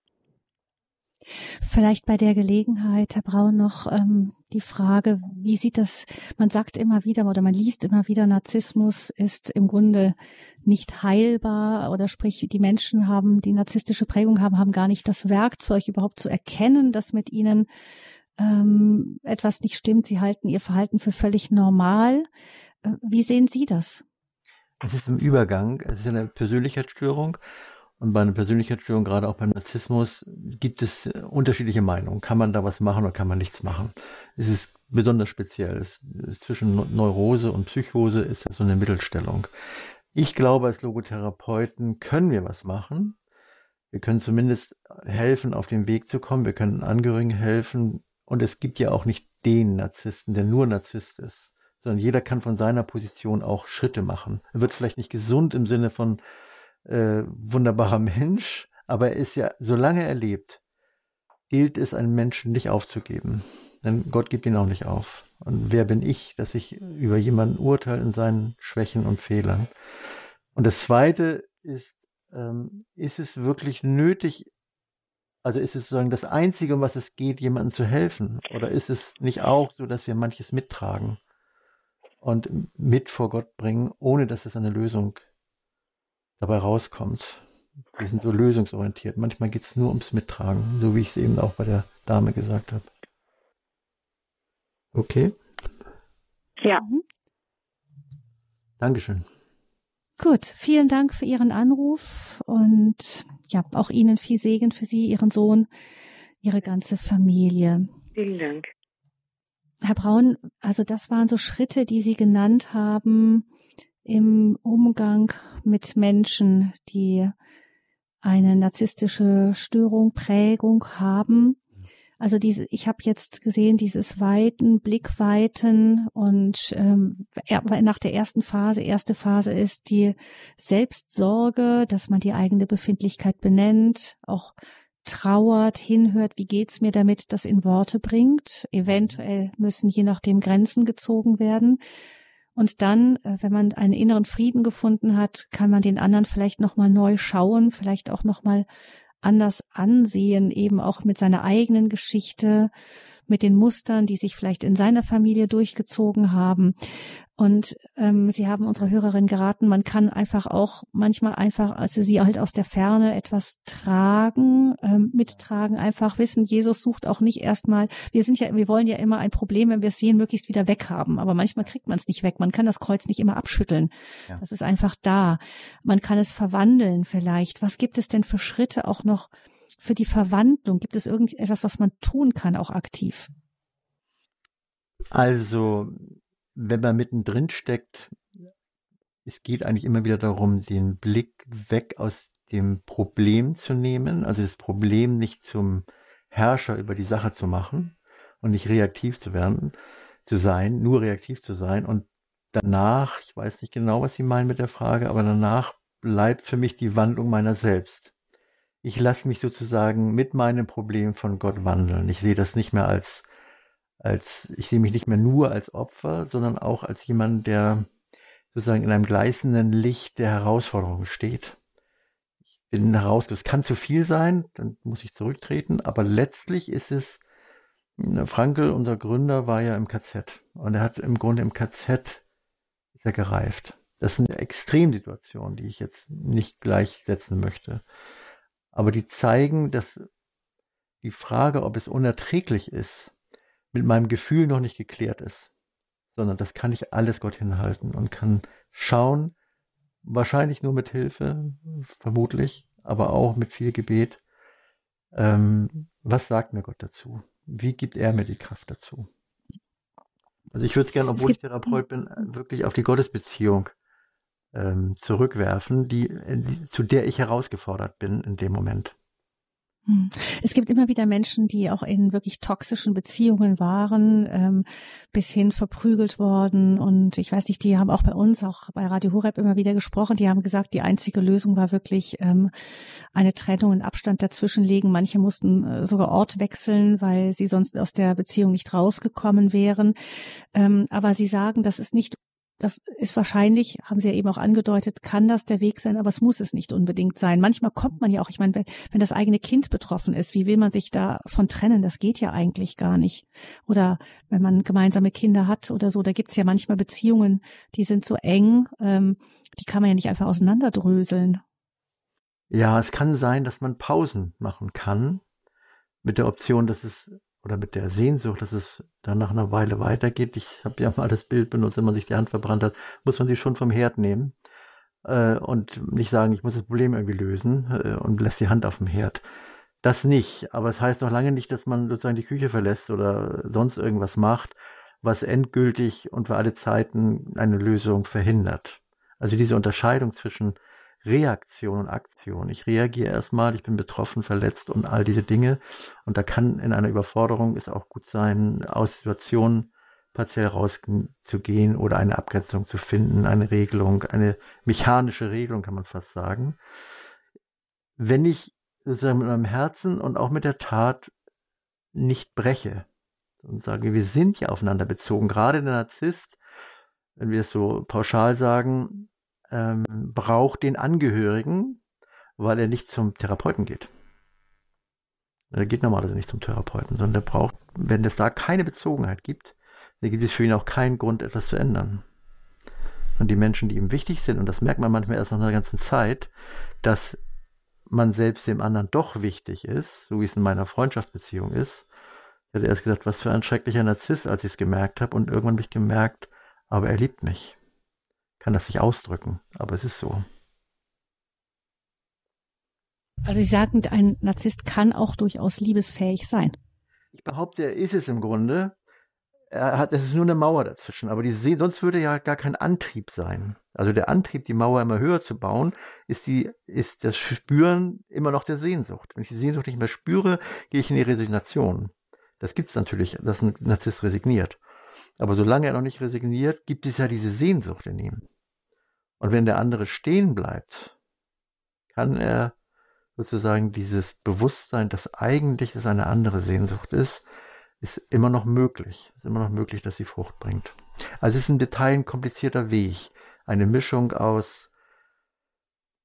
Vielleicht bei der Gelegenheit, Herr Braun, noch ähm, die Frage, wie sieht das, man sagt immer wieder oder man liest immer wieder, Narzissmus ist im Grunde nicht heilbar oder sprich, die Menschen haben, die narzisstische Prägung haben, haben gar nicht das Werkzeug überhaupt zu erkennen, dass mit ihnen ähm, etwas nicht stimmt. Sie halten ihr Verhalten für völlig normal. Äh, wie sehen Sie das? Es ist im Übergang, es ist eine Persönlichkeitsstörung. Und bei einer Persönlichkeitsstörung, gerade auch beim Narzissmus, gibt es äh, unterschiedliche Meinungen. Kann man da was machen oder kann man nichts machen? Es ist besonders speziell. Zwischen Neurose und Psychose ist das so eine Mittelstellung. Ich glaube, als Logotherapeuten können wir was machen. Wir können zumindest helfen, auf den Weg zu kommen. Wir können Angehörigen helfen, und es gibt ja auch nicht den Narzissten, der nur Narzisst ist, sondern jeder kann von seiner Position auch Schritte machen. Er wird vielleicht nicht gesund im Sinne von äh, wunderbarer Mensch, aber er ist ja, solange er lebt, gilt es, einen Menschen nicht aufzugeben. Denn Gott gibt ihn auch nicht auf. Und wer bin ich, dass ich über jemanden urteile in seinen Schwächen und Fehlern? Und das Zweite ist, ähm, ist es wirklich nötig, also ist es sozusagen das Einzige, um was es geht, jemandem zu helfen? Oder ist es nicht auch so, dass wir manches mittragen und mit vor Gott bringen, ohne dass es eine Lösung dabei rauskommt? Wir sind so lösungsorientiert. Manchmal geht es nur ums Mittragen, so wie ich es eben auch bei der Dame gesagt habe. Okay? Ja. Mhm. Dankeschön. Gut, vielen Dank für Ihren Anruf und ja, auch Ihnen viel Segen für Sie, Ihren Sohn, Ihre ganze Familie. Vielen Dank. Herr Braun, also das waren so Schritte, die Sie genannt haben im Umgang mit Menschen, die eine narzisstische Störung, Prägung haben. Also diese, ich habe jetzt gesehen, dieses Weiten, Blickweiten und ähm, nach der ersten Phase, erste Phase ist die Selbstsorge, dass man die eigene Befindlichkeit benennt, auch trauert, hinhört, wie geht's mir damit, das in Worte bringt. Eventuell müssen je nachdem Grenzen gezogen werden. Und dann, äh, wenn man einen inneren Frieden gefunden hat, kann man den anderen vielleicht nochmal neu schauen, vielleicht auch nochmal anders ansehen, eben auch mit seiner eigenen Geschichte, mit den Mustern, die sich vielleicht in seiner Familie durchgezogen haben. Und ähm, Sie haben unsere Hörerin geraten, man kann einfach auch manchmal einfach, also sie halt aus der Ferne etwas tragen, ähm, mittragen, einfach wissen, Jesus sucht auch nicht erstmal, wir sind ja, wir wollen ja immer ein Problem, wenn wir es sehen, möglichst wieder weghaben. Aber manchmal kriegt man es nicht weg. Man kann das Kreuz nicht immer abschütteln. Ja. Das ist einfach da. Man kann es verwandeln vielleicht. Was gibt es denn für Schritte auch noch für die Verwandlung? Gibt es irgendetwas, was man tun kann, auch aktiv? Also wenn man mittendrin steckt, es geht eigentlich immer wieder darum, den Blick weg aus dem Problem zu nehmen, also das Problem nicht zum Herrscher über die Sache zu machen und nicht reaktiv zu werden, zu sein, nur reaktiv zu sein und danach, ich weiß nicht genau, was Sie meinen mit der Frage, aber danach bleibt für mich die Wandlung meiner selbst. Ich lasse mich sozusagen mit meinem Problem von Gott wandeln. Ich sehe das nicht mehr als als, ich sehe mich nicht mehr nur als Opfer, sondern auch als jemand, der sozusagen in einem gleißenden Licht der Herausforderung steht. Ich bin heraus, es kann zu viel sein, dann muss ich zurücktreten, aber letztlich ist es, Frankel, unser Gründer, war ja im KZ und er hat im Grunde im KZ ist er gereift. Das sind Extremsituationen, die ich jetzt nicht gleichsetzen möchte. Aber die zeigen, dass die Frage, ob es unerträglich ist, mit meinem Gefühl noch nicht geklärt ist, sondern das kann ich alles Gott hinhalten und kann schauen, wahrscheinlich nur mit Hilfe, vermutlich, aber auch mit viel Gebet, ähm, was sagt mir Gott dazu? Wie gibt er mir die Kraft dazu? Also ich würde es gerne, obwohl ich Therapeut bin, wirklich auf die Gottesbeziehung ähm, zurückwerfen, die, die, zu der ich herausgefordert bin in dem Moment. Hm. Es gibt immer wieder Menschen, die auch in wirklich toxischen Beziehungen waren, ähm, bis hin verprügelt worden. Und ich weiß nicht, die haben auch bei uns, auch bei Radio Horeb immer wieder gesprochen. Die haben gesagt, die einzige Lösung war wirklich ähm, eine Trennung, einen Abstand dazwischen legen. Manche mussten äh, sogar Ort wechseln, weil sie sonst aus der Beziehung nicht rausgekommen wären. Ähm, aber sie sagen, das ist nicht das ist wahrscheinlich, haben Sie ja eben auch angedeutet, kann das der Weg sein, aber es muss es nicht unbedingt sein. Manchmal kommt man ja auch, ich meine, wenn das eigene Kind betroffen ist, wie will man sich davon trennen? Das geht ja eigentlich gar nicht. Oder wenn man gemeinsame Kinder hat oder so, da gibt's ja manchmal Beziehungen, die sind so eng, ähm, die kann man ja nicht einfach auseinanderdröseln. Ja, es kann sein, dass man Pausen machen kann, mit der Option, dass es oder mit der Sehnsucht, dass es dann nach einer Weile weitergeht. Ich habe ja mal das Bild benutzt, wenn man sich die Hand verbrannt hat, muss man sie schon vom Herd nehmen äh, und nicht sagen, ich muss das Problem irgendwie lösen äh, und lässt die Hand auf dem Herd. Das nicht, aber es heißt noch lange nicht, dass man sozusagen die Küche verlässt oder sonst irgendwas macht, was endgültig und für alle Zeiten eine Lösung verhindert. Also diese Unterscheidung zwischen Reaktion und Aktion. Ich reagiere erstmal, ich bin betroffen, verletzt und all diese Dinge. Und da kann in einer Überforderung es auch gut sein, aus Situationen partiell rauszugehen oder eine Abgrenzung zu finden, eine Regelung, eine mechanische Regelung kann man fast sagen. Wenn ich sozusagen mit meinem Herzen und auch mit der Tat nicht breche und sage, wir sind ja aufeinander bezogen, gerade der Narzisst, wenn wir es so pauschal sagen, ähm, braucht den Angehörigen, weil er nicht zum Therapeuten geht. Er geht normalerweise nicht zum Therapeuten, sondern er braucht, wenn es da keine Bezogenheit gibt, dann gibt es für ihn auch keinen Grund, etwas zu ändern. Und die Menschen, die ihm wichtig sind, und das merkt man manchmal erst nach einer ganzen Zeit, dass man selbst dem anderen doch wichtig ist, so wie es in meiner Freundschaftsbeziehung ist. Ich hatte erst gesagt, was für ein schrecklicher Narzisst, als ich es gemerkt habe, und irgendwann habe ich gemerkt, aber er liebt mich kann das nicht ausdrücken, aber es ist so. Also Sie sagen, ein Narzisst kann auch durchaus liebesfähig sein. Ich behaupte, er ist es im Grunde. Er hat, es ist nur eine Mauer dazwischen, aber die, sonst würde ja gar kein Antrieb sein. Also der Antrieb, die Mauer immer höher zu bauen, ist, die, ist das Spüren immer noch der Sehnsucht. Wenn ich die Sehnsucht nicht mehr spüre, gehe ich in die Resignation. Das gibt es natürlich, dass ein Narzisst resigniert. Aber solange er noch nicht resigniert, gibt es ja diese Sehnsucht in ihm. Und wenn der andere stehen bleibt, kann er sozusagen dieses Bewusstsein, dass eigentlich es eine andere Sehnsucht ist, ist immer noch möglich. Ist immer noch möglich, dass sie Frucht bringt. Also es ist im Detail ein komplizierter Weg. Eine Mischung aus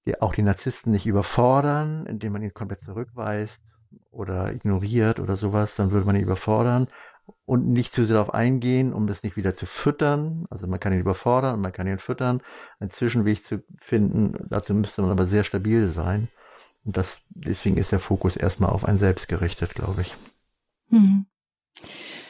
die auch die Narzissten nicht überfordern, indem man ihn komplett zurückweist oder ignoriert oder sowas, dann würde man ihn überfordern und nicht zu sehr darauf eingehen, um das nicht wieder zu füttern. Also man kann ihn überfordern und man kann ihn füttern. Einen Zwischenweg zu finden, dazu müsste man aber sehr stabil sein. Und das, deswegen ist der Fokus erstmal auf ein Selbst gerichtet, glaube ich. Hm.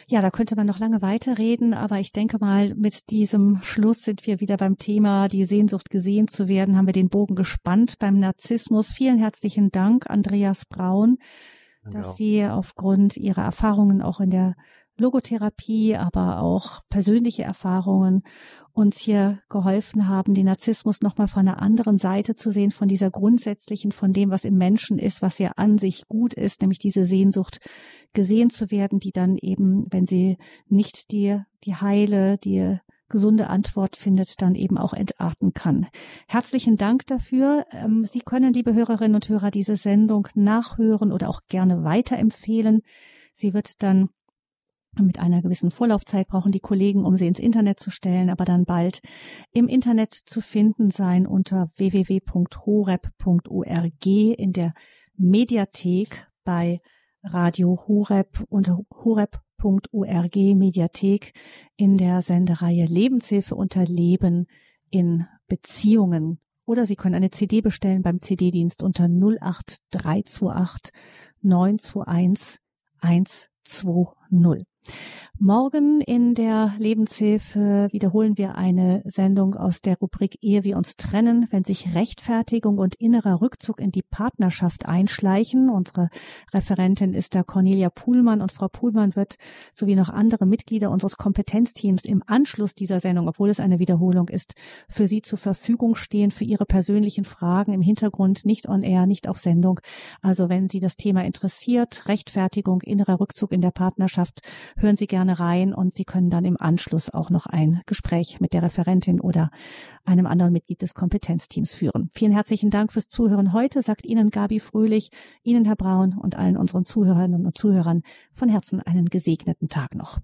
Ja, da könnte man noch lange weiterreden, aber ich denke mal, mit diesem Schluss sind wir wieder beim Thema, die Sehnsucht gesehen zu werden, haben wir den Bogen gespannt beim Narzissmus. Vielen herzlichen Dank, Andreas Braun, dass Sie aufgrund Ihrer Erfahrungen auch in der Logotherapie, aber auch persönliche Erfahrungen uns hier geholfen haben, den Narzissmus nochmal von einer anderen Seite zu sehen, von dieser grundsätzlichen, von dem, was im Menschen ist, was ja an sich gut ist, nämlich diese Sehnsucht gesehen zu werden, die dann eben, wenn sie nicht die, die heile, die gesunde Antwort findet, dann eben auch entarten kann. Herzlichen Dank dafür. Ähm, sie können, liebe Hörerinnen und Hörer, diese Sendung nachhören oder auch gerne weiterempfehlen. Sie wird dann mit einer gewissen Vorlaufzeit brauchen die Kollegen, um sie ins Internet zu stellen, aber dann bald im Internet zu finden sein unter www.horeb.org in der Mediathek bei Radio Horeb unter horeb.org Mediathek in der Sendereihe Lebenshilfe unter Leben in Beziehungen. Oder Sie können eine CD bestellen beim CD-Dienst unter 08328 921 120. Morgen in der Lebenshilfe wiederholen wir eine Sendung aus der Rubrik Ehe wir uns trennen, wenn sich Rechtfertigung und innerer Rückzug in die Partnerschaft einschleichen. Unsere Referentin ist da Cornelia Puhlmann und Frau Puhlmann wird sowie noch andere Mitglieder unseres Kompetenzteams im Anschluss dieser Sendung, obwohl es eine Wiederholung ist, für Sie zur Verfügung stehen für Ihre persönlichen Fragen im Hintergrund, nicht on air, nicht auf Sendung. Also wenn Sie das Thema interessiert, Rechtfertigung, innerer Rückzug in der Partnerschaft, hören Sie gerne rein und Sie können dann im Anschluss auch noch ein Gespräch mit der Referentin oder einem anderen Mitglied des Kompetenzteams führen. Vielen herzlichen Dank fürs Zuhören heute, sagt Ihnen Gabi Fröhlich, Ihnen Herr Braun und allen unseren Zuhörerinnen und Zuhörern von Herzen einen gesegneten Tag noch.